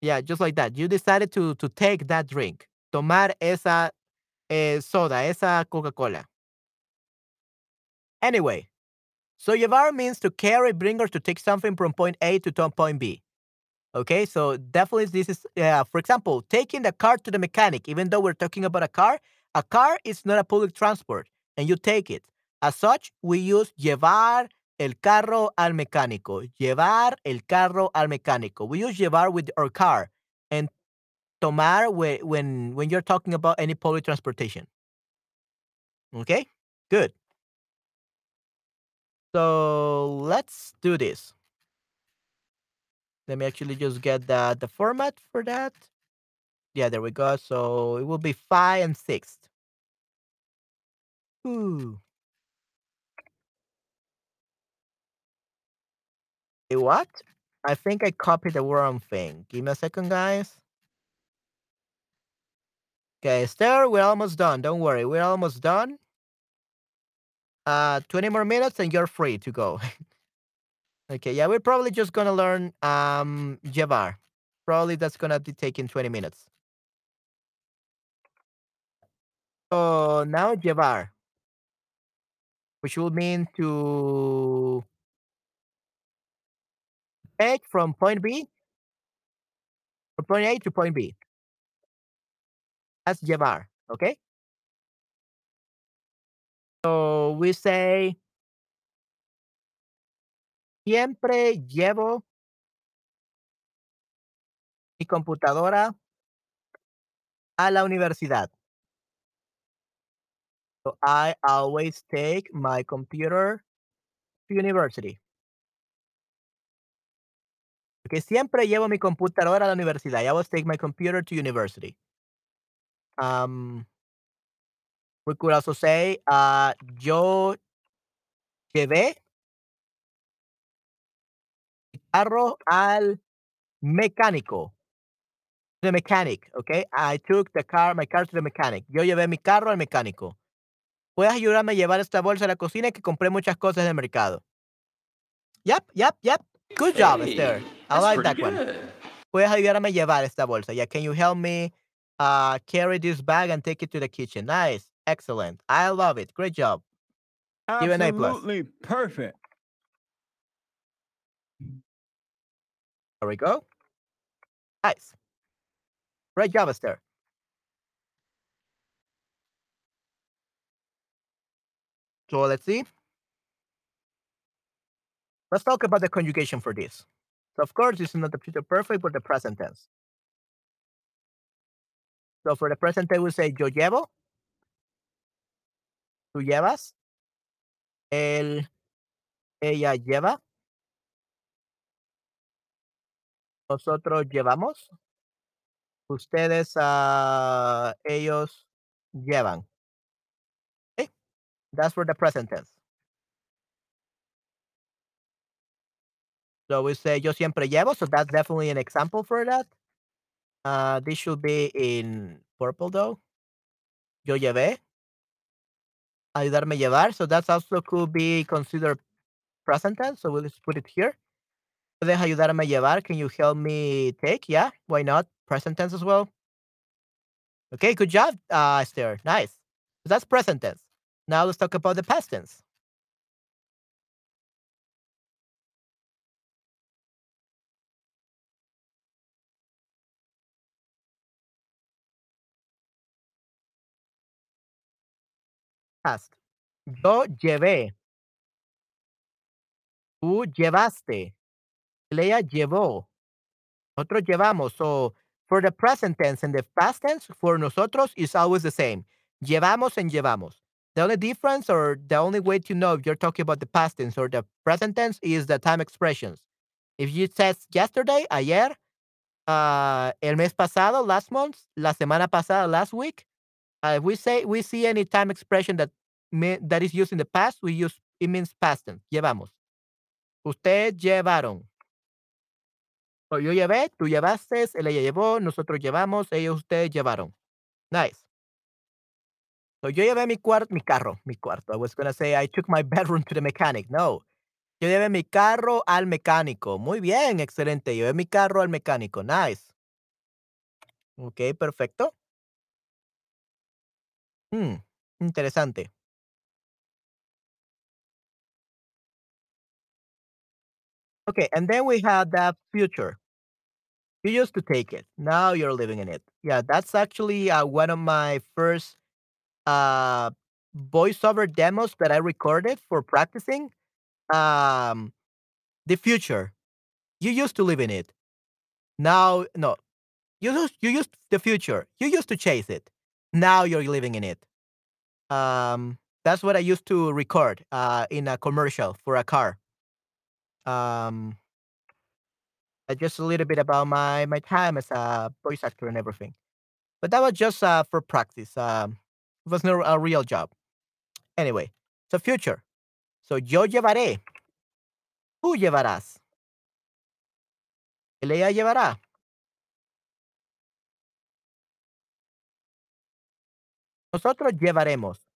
Yeah, just like that. You decided to to take that drink. Tomar esa eh, soda, esa Coca-Cola. Anyway, so llevar means to carry, bring, or to take something from point A to point B. Okay, so definitely this is, uh, for example, taking the car to the mechanic. Even though we're talking about a car, a car is not a public transport, and you take it. As such, we use llevar el carro al mecánico. Llevar el carro al mecánico. We use llevar with our car, and tomar when when you're talking about any public transportation. Okay, good. So let's do this. Let me actually just get the the format for that. Yeah, there we go. So it will be five and six. Ooh. Hey, what? I think I copied the wrong thing. Give me a second, guys. Okay, Esther, we're almost done. Don't worry, we're almost done. Uh, 20 more minutes and you're free to go. okay, yeah, we're probably just gonna learn um llevar. Probably that's gonna be taking 20 minutes. So now llevar, which will mean to take from point B, from point A to point B. That's llevar, okay? So we say siempre llevo mi computadora a la universidad. So I always take my computer to university. Okay, siempre llevo mi computadora a la universidad. I always take my computer to university. Um, we could also say, uh, yo llevé mi carro al mecánico. The mechanic, okay? I took the car, my car to the mechanic. Yo llevé mi carro al mecánico. ¿Puedes ayudarme a llevar esta bolsa a la cocina? Que compré muchas cosas del mercado. Yep, yep, yep. Good job, Esther. I like that one. good. Puedes ayudarme a llevar esta bolsa. Yeah, can you help me uh, carry this bag and take it to the kitchen? Nice. Excellent. I love it. Great job. Give an A plus. Absolutely perfect. There we go. Nice. Great job, Esther. So let's see. Let's talk about the conjugation for this. So of course, this is not the future perfect, but the present tense. So for the present tense, we say yo llevo, tú llevas, él, ella lleva, nosotros llevamos, ustedes, ah, ellos llevan. Okay? That's for the present tense. So we say yo siempre llevo, so that's definitely an example for that. Uh, this should be in purple though. Yo llevé. Ayudarme llevar. So that's also could be considered present tense. So we'll just put it here. Puedes ayudarme llevar. Can you help me take? Yeah, why not? Present tense as well. Okay, good job, uh, Esther. Nice. So that's present tense. Now let's talk about the past tense. Yo llevé. Tú llevaste. Leia llevó. Nosotros llevamos. So for the present tense and the past tense, for nosotros is always the same. Llevamos and llevamos. The only difference or the only way to know if you're talking about the past tense or the present tense is the time expressions. If you said yesterday, ayer, uh, el mes pasado, last month, la semana pasada, last week, uh, if we say we see any time expression that that is used in the past, we use it means past tense. Llevamos. Ustedes llevaron. So, yo llevé, tú llevaste, él ella llevó, nosotros llevamos, ellos ustedes llevaron. Nice. So yo llevé mi cuarto, mi carro, mi cuarto. I was gonna say I took my bedroom to the mechanic. No. Yo llevé mi carro al mecánico. Muy bien, excelente. Llevé mi carro al mecánico. Nice. Ok, perfecto. Hmm, interesante. Okay, and then we have that future. You used to take it. Now you're living in it. Yeah, that's actually uh, one of my first uh, voiceover demos that I recorded for practicing. Um, the future. You used to live in it. Now, no, you used you used the future. You used to chase it. Now you're living in it. Um, that's what I used to record uh, in a commercial for a car. Um, uh, just a little bit about my my time as a voice actor and everything. But that was just uh, for practice. Um, it was not a real job. Anyway, so future. So yo llevaré. Tú llevarás. Ella llevará. Nosotros llevaremos.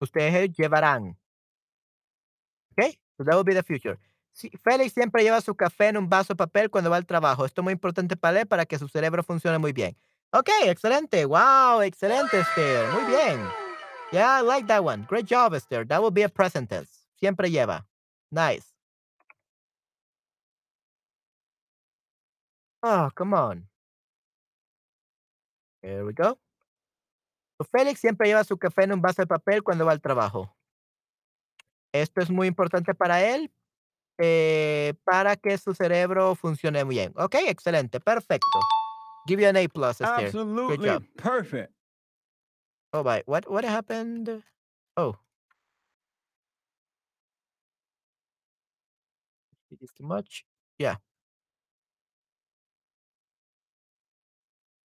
Ustedes llevarán. Okay? So that will be the future. Sí, Félix siempre lleva su café en un vaso de papel cuando va al trabajo. Esto es muy importante para él para que su cerebro funcione muy bien. Ok, excelente. Wow, excelente, Esther. Muy bien. Yeah, I like that one. Great job, Esther. That will be a present tense. Siempre lleva. Nice. Oh, come on. Here we go. Félix siempre lleva su café en un vaso de papel cuando va al trabajo. Esto es muy importante para él eh, para que su cerebro funcione muy bien. Ok, excelente, perfecto. Give you an A plus, Esther. Good Absolutely job. perfect. Oh, my. What, what happened? Oh. It is too much. Yeah.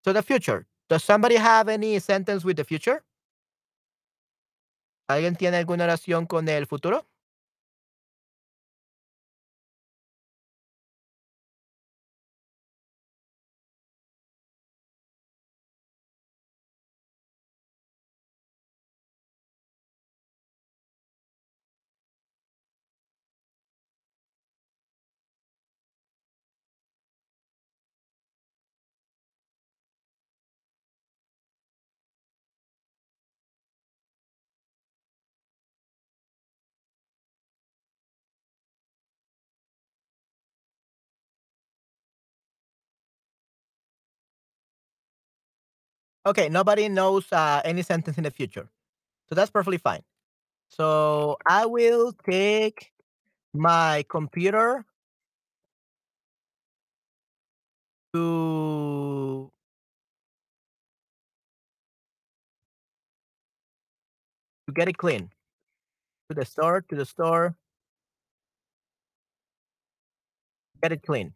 So the future. Does somebody have any sentence with the future? ¿Alguien tiene alguna oración con el futuro? Okay, nobody knows uh, any sentence in the future. So that's perfectly fine. So I will take my computer to to get it clean. To the store, to the store, get it clean.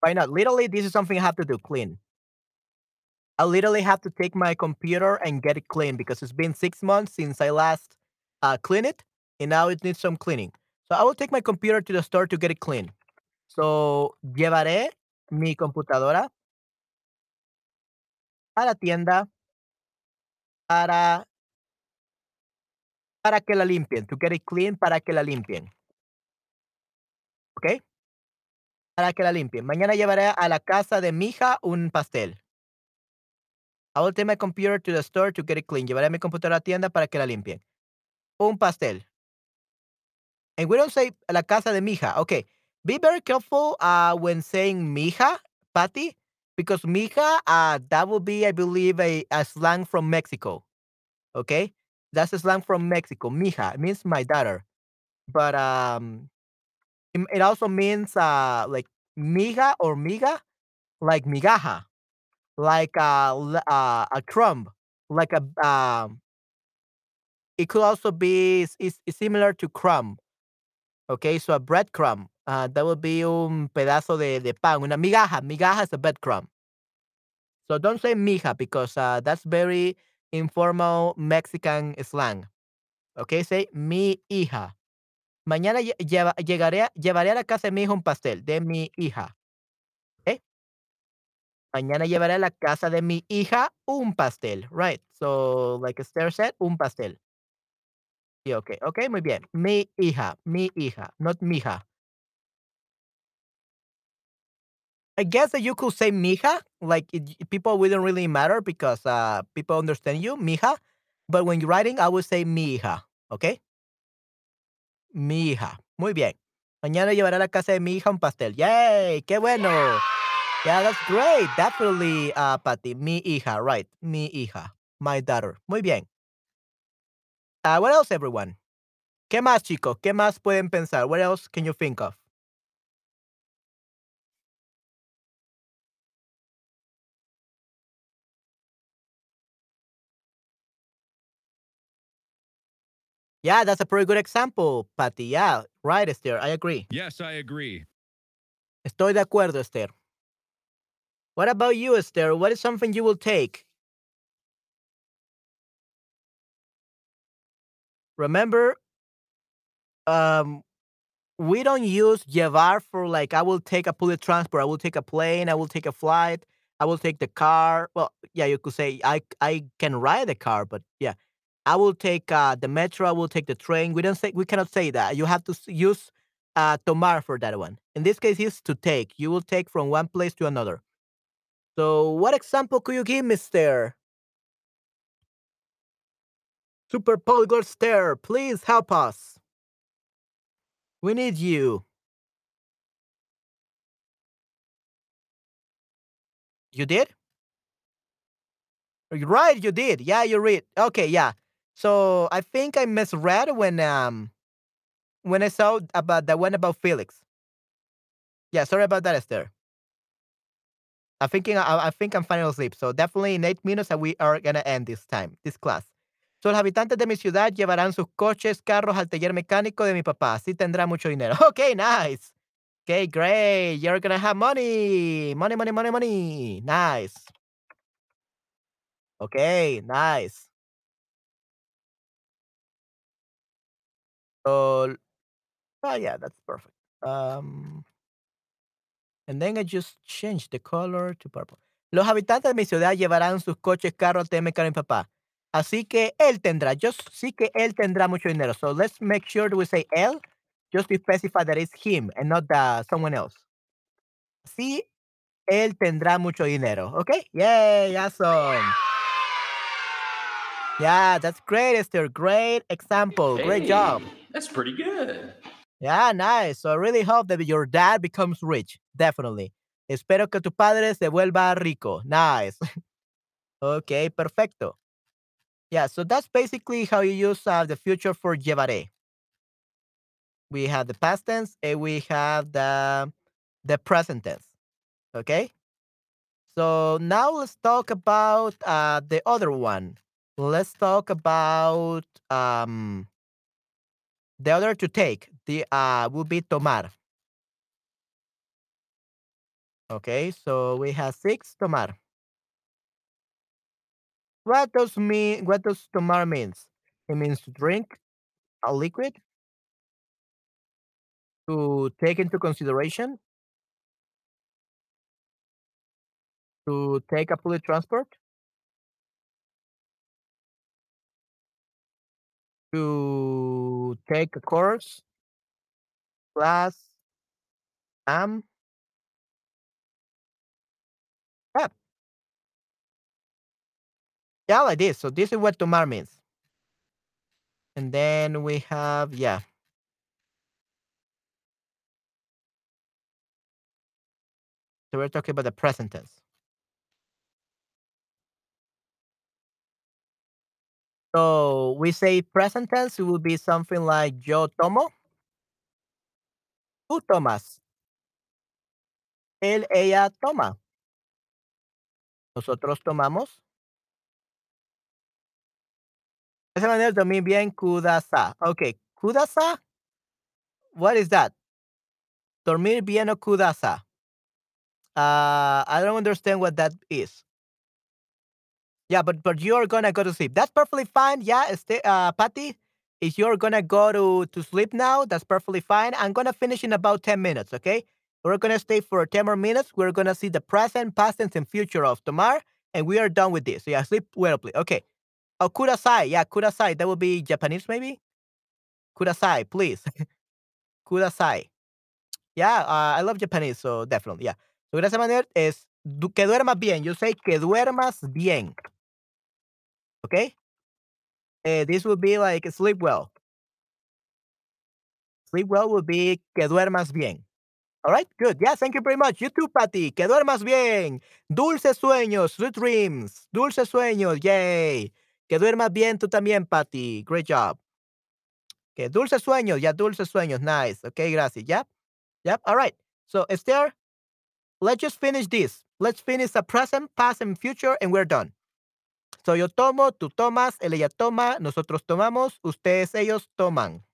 Why not? Literally, this is something I have to do, clean. I literally have to take my computer and get it clean because it's been six months since I last uh, cleaned it, and now it needs some cleaning. So I will take my computer to the store to get it clean. So llevaré mi computadora a la tienda para para que la limpien, to get it clean, para que la limpien. ¿Ok? Para que la limpien. Mañana llevaré a la casa de mi hija un pastel. I will take my computer to the store to get it clean. Llevaré mi computadora a la tienda para que la limpien. Un pastel. And we don't say la casa de mi hija. Okay. Be very careful uh, when saying mija, Patty, because mija, uh, that will be, I believe, a, a slang from Mexico. Okay? That's a slang from Mexico. Mija it means my daughter. But um, it also means uh, like miga or miga, like migaja, like a l- uh, a crumb, like a um. It could also be is, similar to crumb. Okay, so a breadcrumb. Uh, that would be un pedazo de, de pan, una migaja. Migaja is a breadcrumb. So don't say mija because uh, that's very informal Mexican slang. Okay, say mi hija. Mañana lle- lleva- llegaré, a- llevaré a la casa de mi hija un pastel de mi hija. Mañana llevaré a la casa de mi hija un pastel. Right. So, like Esther said, un pastel. Sí, okay. Okay, muy bien. Mi hija, mi hija, not mija. I guess that you could say mija, like people wouldn't really matter because uh, people understand you, mija. But when you're writing, I would say mi hija, okay? Mi. Muy bien. Mañana llevaré a la casa de mi hija un pastel. Yay! ¡Qué bueno! Yeah, that's great. Definitely, uh, Patty. Mi hija, right. Mi hija. My daughter. Muy bien. Uh, what else, everyone? ¿Qué más, chicos? ¿Qué más pueden pensar? What else can you think of? Yeah, that's a pretty good example, Patty. Yeah, right, Esther. I agree. Yes, I agree. Estoy de acuerdo, Esther. What about you, Esther? What is something you will take? Remember, um, we don't use llevar for like I will take a public transport, I will take a plane, I will take a flight, I will take the car. Well, yeah, you could say I I can ride the car, but yeah, I will take uh, the metro, I will take the train. We don't say we cannot say that. You have to use uh, tomar for that one. In this case, it's to take. You will take from one place to another. So, what example could you give, Mister Super Polyglot Esther? Please help us. We need you. You did? Right, you did. Yeah, you read. Okay, yeah. So I think I misread when um when I saw about the one about Felix. Yeah, sorry about that, Esther. I'm thinking I, I think I'm finally asleep. So definitely in eight minutes we are gonna end this time, this class. So los habitantes de mi ciudad llevarán sus coches, carros al taller mecánico de mi papá. Así tendrá mucho dinero. Okay, nice. Okay, great. You're gonna have money. Money, money, money, money. Nice. Okay, nice. So oh yeah, that's perfect. Um and then I just changed the color to purple. Los habitantes de mi ciudad llevarán sus coches, carros taller mecánico de mi papá. Así que él tendrá, sí que él tendrá mucho dinero. So let's make sure that we say él, just to specify that it's him and not the, someone else. Sí, él tendrá mucho dinero. Okay? Yay, awesome. Yeah, that's great, Esther. Great example. Great job. That's pretty good. Yeah, nice. So I really hope that your dad becomes rich. Definitely. Espero que tu padre se vuelva rico. Nice. okay, perfecto. Yeah, so that's basically how you use uh, the future for llevaré. We have the past tense and we have the the present tense. Okay? So now let's talk about uh, the other one. Let's talk about um, the other to take. The uh, will be tomar. Okay, so we have six tomar. What does mean? What does tomar means? It means to drink a liquid, to take into consideration, to take a public transport, to take a course, class, um, yeah, yeah, like this. So this is what tomar means. And then we have yeah. So we're talking about the present tense. So we say present tense, it will be something like yo tomo, tú tomas, él, ella toma, nosotros tomamos. Esa manera también bien kudasa. Okay, kudasa, what is that? Dormir bien o kudasa. Uh, I don't understand what that is. Yeah, but but you're gonna go to sleep. That's perfectly fine. Yeah, este, uh, Patty, if you're gonna go to to sleep now, that's perfectly fine. I'm gonna finish in about ten minutes. Okay, we're gonna stay for ten more minutes. We're gonna see the present, past tense, and future of tomar, and we are done with this. So yeah, sleep well, please. Okay. Oh, kudasai. Yeah, kudasai. That would be Japanese, maybe. Kudasai, please. kudasai. Yeah, uh, I love Japanese, so definitely. Yeah. So, gracias, Manuel, es que duermas bien. You say que duermas bien. Okay? This would be like sleep well. Sleep well would be que duermas bien. All right, good. Yeah, thank you very much. You too, Patty. Que duermas bien. Dulces sueños, sweet dreams. Dulces sueños, yay. Que duermas bien tú también, Patty. Great job. Okay, dulces sueños, yeah, dulces sueños. Nice. Okay, gracias. Yep. Yep. All right. So, Esther, let's just finish this. Let's finish the present, past, and future, and we're done. So, yo tomo, tú tomas, él, ella toma, nosotros tomamos, ustedes, ellos toman.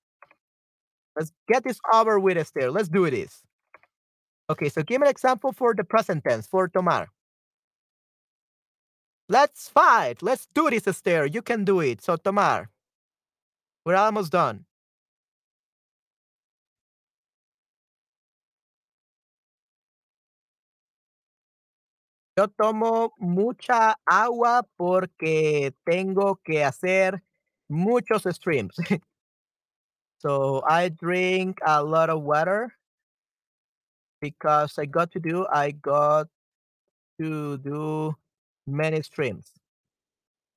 Let's get this over with, Esther. Let's do this. Okay, so give me an example for the present tense, for tomar. Let's fight. Let's do this, Esther. You can do it. So, tomar. We're almost done. Yo tomo mucha agua porque tengo que hacer muchos streams. so I drink a lot of water because I got to do I got to do many streams.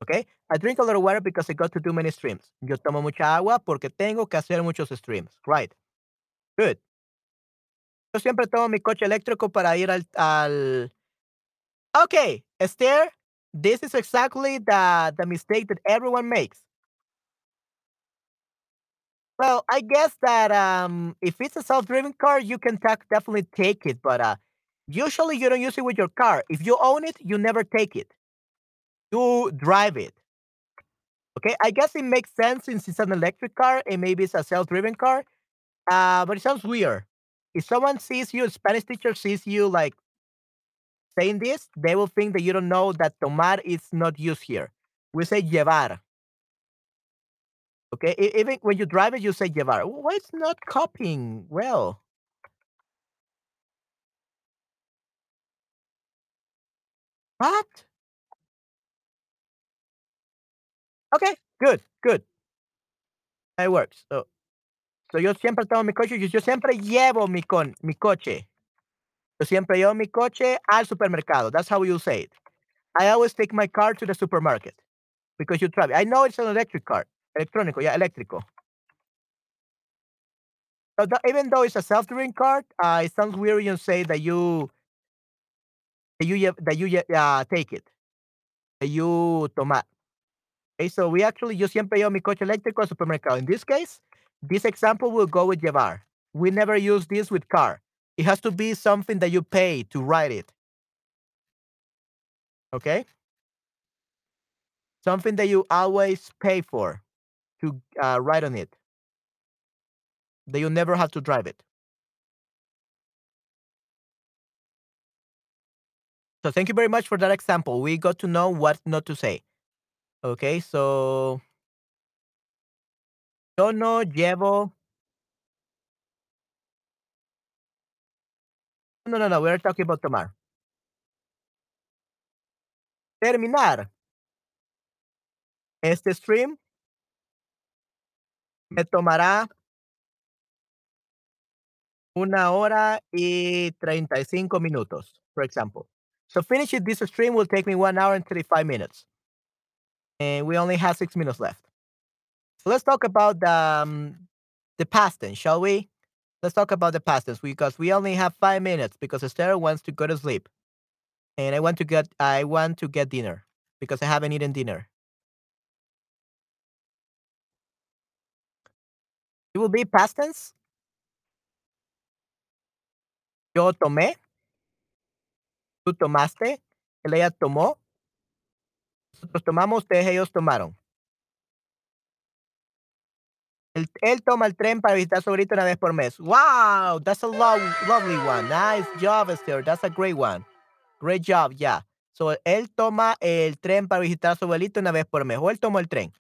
Okay? I drink a lot of water because I got to do many streams. Yo tomo mucha agua porque tengo que hacer muchos streams. Right. Good. Yo siempre tomo mi coche eléctrico para ir al, al Okay, Esther, this is exactly the, the mistake that everyone makes. Well, I guess that um, if it's a self-driven car, you can ta- definitely take it, but uh, usually you don't use it with your car. If you own it, you never take it. You drive it. Okay, I guess it makes sense since it's an electric car and maybe it's a self-driven car. Uh, but it sounds weird. If someone sees you, a Spanish teacher sees you like saying this, they will think that you don't know that tomar is not used here. We say llevar. Okay, even when you drive it, you say llevar. Why it's not copying well? What? Okay, good, good. It works. So, so yo siempre tomo mi coche, yo siempre llevo mi, con, mi coche. Yo siempre llevo mi coche al supermercado. That's how you say it. I always take my car to the supermarket because you drive. I know it's an electric car. Electrónico, yeah, eléctrico. So the, even though it's a self-driving car, uh, it sounds weird you say that you that you that you uh, take it, that you tomar. Okay, so we actually yo siempre llevo mi coche eléctrico al supermercado. In this case, this example will go with llevar. We never use this with car. It has to be something that you pay to ride it. Okay? Something that you always pay for to uh, ride on it. That you never have to drive it. So thank you very much for that example. We got to know what not to say. Okay, so yo no llevo. No, no, no. We're talking about tomar. Terminar este stream me tomará una hora y 35 minutos, for example. So finishing this stream will take me one hour and 35 minutes. And we only have six minutes left. So let's talk about the, um, the past tense, shall we? Let's talk about the past tense because we only have five minutes because Esther wants to go to sleep. And I want to get I want to get dinner because I haven't eaten dinner. It will be past tense. Yo tomé. Tú tomaste. Ella tomó. Nosotros tomamos. Ustedes, ellos tomaron. Él, toma el tren para visitar su abuelito una vez por mes. Wow, that's a lo lovely one. Nice job, Esther. That's a great one. Great job, yeah. So, él toma el tren para visitar su abuelito una vez por mes. O él tomó el tren.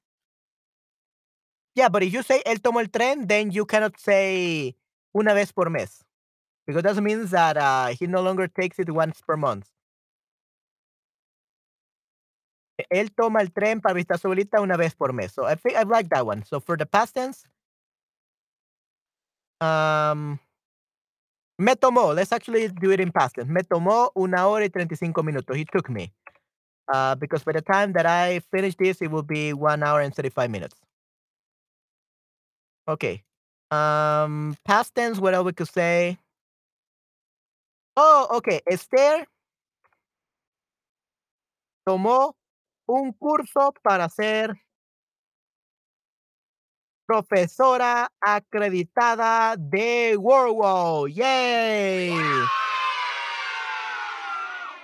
Yeah, but if you say él tomó el tren, then you cannot say una vez por mes. Because that means that uh, he no longer takes it once per month. Él toma el tren para visitar a su abuelita una vez por mes. So I think I like that one. So for the past tense, um, Me tomó. Let's actually do it in past tense. Me tomó una hora y 35 minutos. He took me. Uh, because by the time that I finish this, it will be one hour and 35 minutes. Okay. Um, past tense, what else we could say? Oh, okay. Esther tomó un curso para ser profesora acreditada de WorldWall. ¡Yay!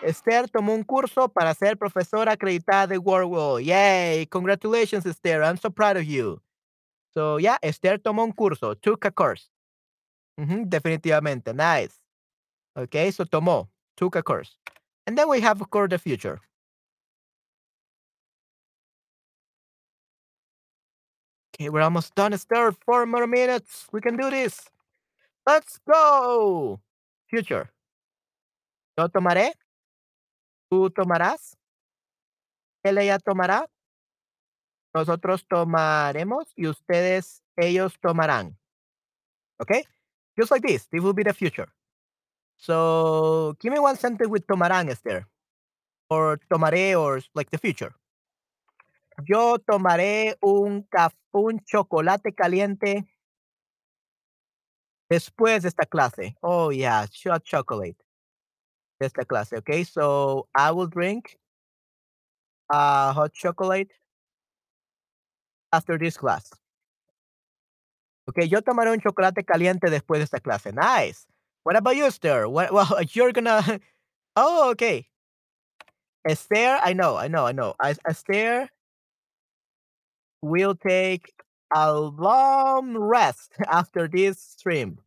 Esther tomó un curso para ser profesora acreditada de WorldWall. Yay! Congratulations, Esther. I'm so proud of you. So, yeah, Esther tomó un curso. Took a course. Definitivamente. Nice. Okay, so tomó. Took a course. And then we have, of course, the future. Okay, we're almost done, Esther. Four more minutes. We can do this. Let's go. Future. Yo tomaré. Tú tomarás. Ella tomará. Nosotros tomaremos. Y ustedes, ellos tomarán. Okay? Just like this. This will be the future. So, give me one sentence with tomarán, Esther. Or tomaré, or like the future. Yo tomaré un, un chocolate caliente después de esta clase. Oh, yeah, hot chocolate. Esta clase, okay? So, I will drink uh, hot chocolate after this class. Okay, yo tomaré un chocolate caliente después de esta clase. Nice. What about you, Esther? What, well, you're gonna. Oh, okay. Esther, I know, I know, I know. Es- Esther will take a long rest after this stream.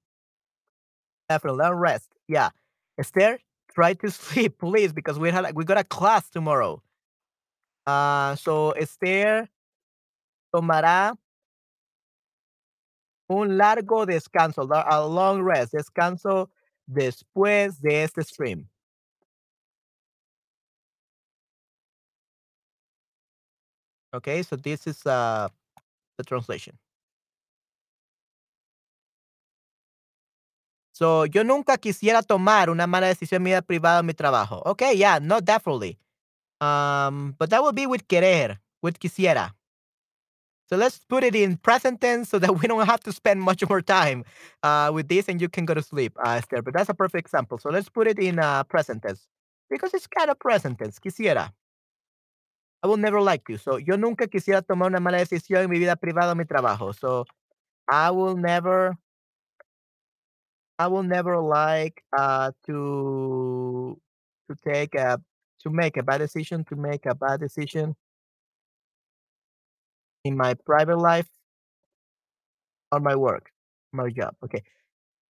After a long rest. Yeah. Esther, try to sleep, please, because we had we got a class tomorrow. Uh, so Esther tomará un largo descanso, a long rest, descanso después de este stream. Okay, so this is uh the translation. So, yo nunca quisiera tomar una mala decisión en vida privada o mi trabajo. Okay, yeah, no, definitely. Um, but that would be with querer, with quisiera. So let's put it in present tense so that we don't have to spend much more time uh, with this and you can go to sleep, uh, Esther. But that's a perfect example. So let's put it in uh, present tense because it's kind of present tense. Quisiera. I will never like you. So yo nunca quisiera tomar una mala decisión en mi vida privada o mi trabajo. So I will never, I will never like uh, to to take a to make a bad decision to make a bad decision in my private life or my work, my job. Okay.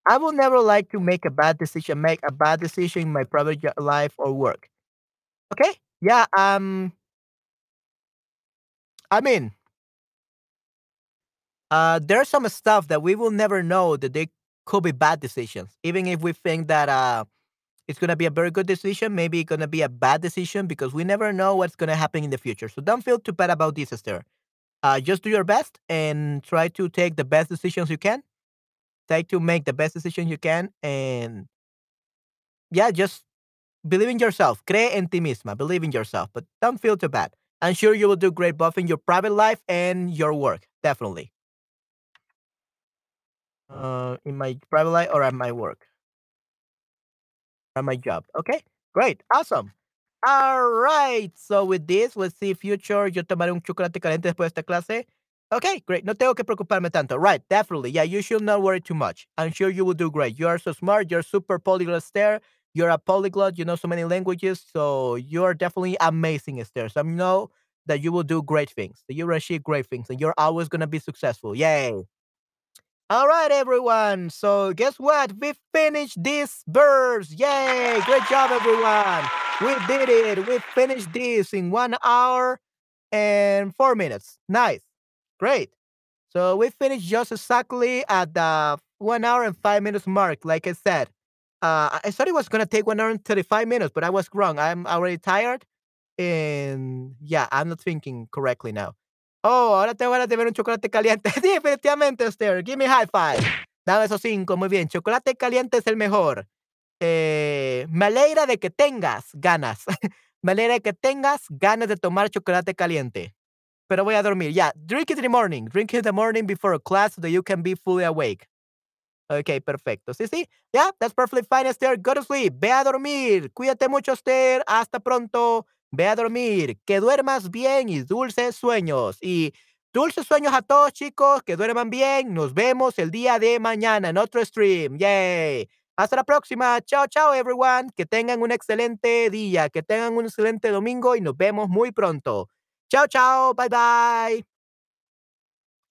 I will never like to make a bad decision, make a bad decision in my private life or work. Okay? Yeah, um I mean uh there's some stuff that we will never know that they could be bad decisions. Even if we think that uh it's gonna be a very good decision, maybe it's gonna be a bad decision because we never know what's gonna happen in the future. So don't feel too bad about this, Esther. Uh just do your best and try to take the best decisions you can. Try to make the best decision you can and yeah, just believe in yourself. Cree en ti misma. Believe in yourself, but don't feel too bad. I'm sure you will do great both in your private life and your work. Definitely. Uh, in my private life or at my work, at my job. Okay, great, awesome. All right. So with this, let's see future. Yo tomaré un chocolate caliente después de esta clase. Okay, great. No tengo que preocuparme tanto. Right, definitely. Yeah, you should not worry too much. I'm sure you will do great. You are so smart. You're super polyglot, Esther. You're a polyglot. You know so many languages. So you are definitely amazing, Esther. So I know that you will do great things. That you will achieve great things, and you're always gonna be successful. Yay! All right, everyone. So guess what? We finished this verse. Yay! Great job, everyone. We did it. We finished this in one hour and four minutes. Nice. Great. So we finished just exactly at the one hour and five minutes mark, like I said. Uh, I thought it was gonna take one hour and thirty-five minutes, but I was wrong. I'm already tired, and yeah, I'm not thinking correctly now. Oh, ahora tengo ganas de ver un chocolate caliente. Sí, definitivamente, Esther. Give me a high five. Dame esos cinco, muy bien. Chocolate caliente es el mejor. Eh, me alegra de que tengas ganas. me alegra de que tengas ganas de tomar chocolate caliente. Pero voy a dormir. Ya, drink it in the morning. Drink it in the morning before a class so that you can be fully awake. Ok, perfecto. Sí, sí. Yeah, that's perfectly fine, Esther. Go to sleep. Ve a dormir. Cuídate mucho, Esther. Hasta pronto. Ve a dormir. Que duermas bien y dulces sueños. Y dulces sueños a todos, chicos. Que duerman bien. Nos vemos el día de mañana en otro stream. Yay. Hasta la próxima. Chao, chao, everyone. Que tengan un excelente día. Que tengan un excelente domingo y nos vemos muy pronto. Chao, chao. Bye, bye.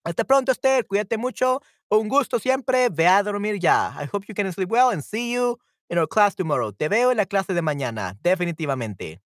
Hasta pronto, Esther. Cuídate mucho. Un gusto siempre. Ve a dormir ya. I hope you can sleep well and see you in our class tomorrow. Te veo en la clase de mañana. Definitivamente.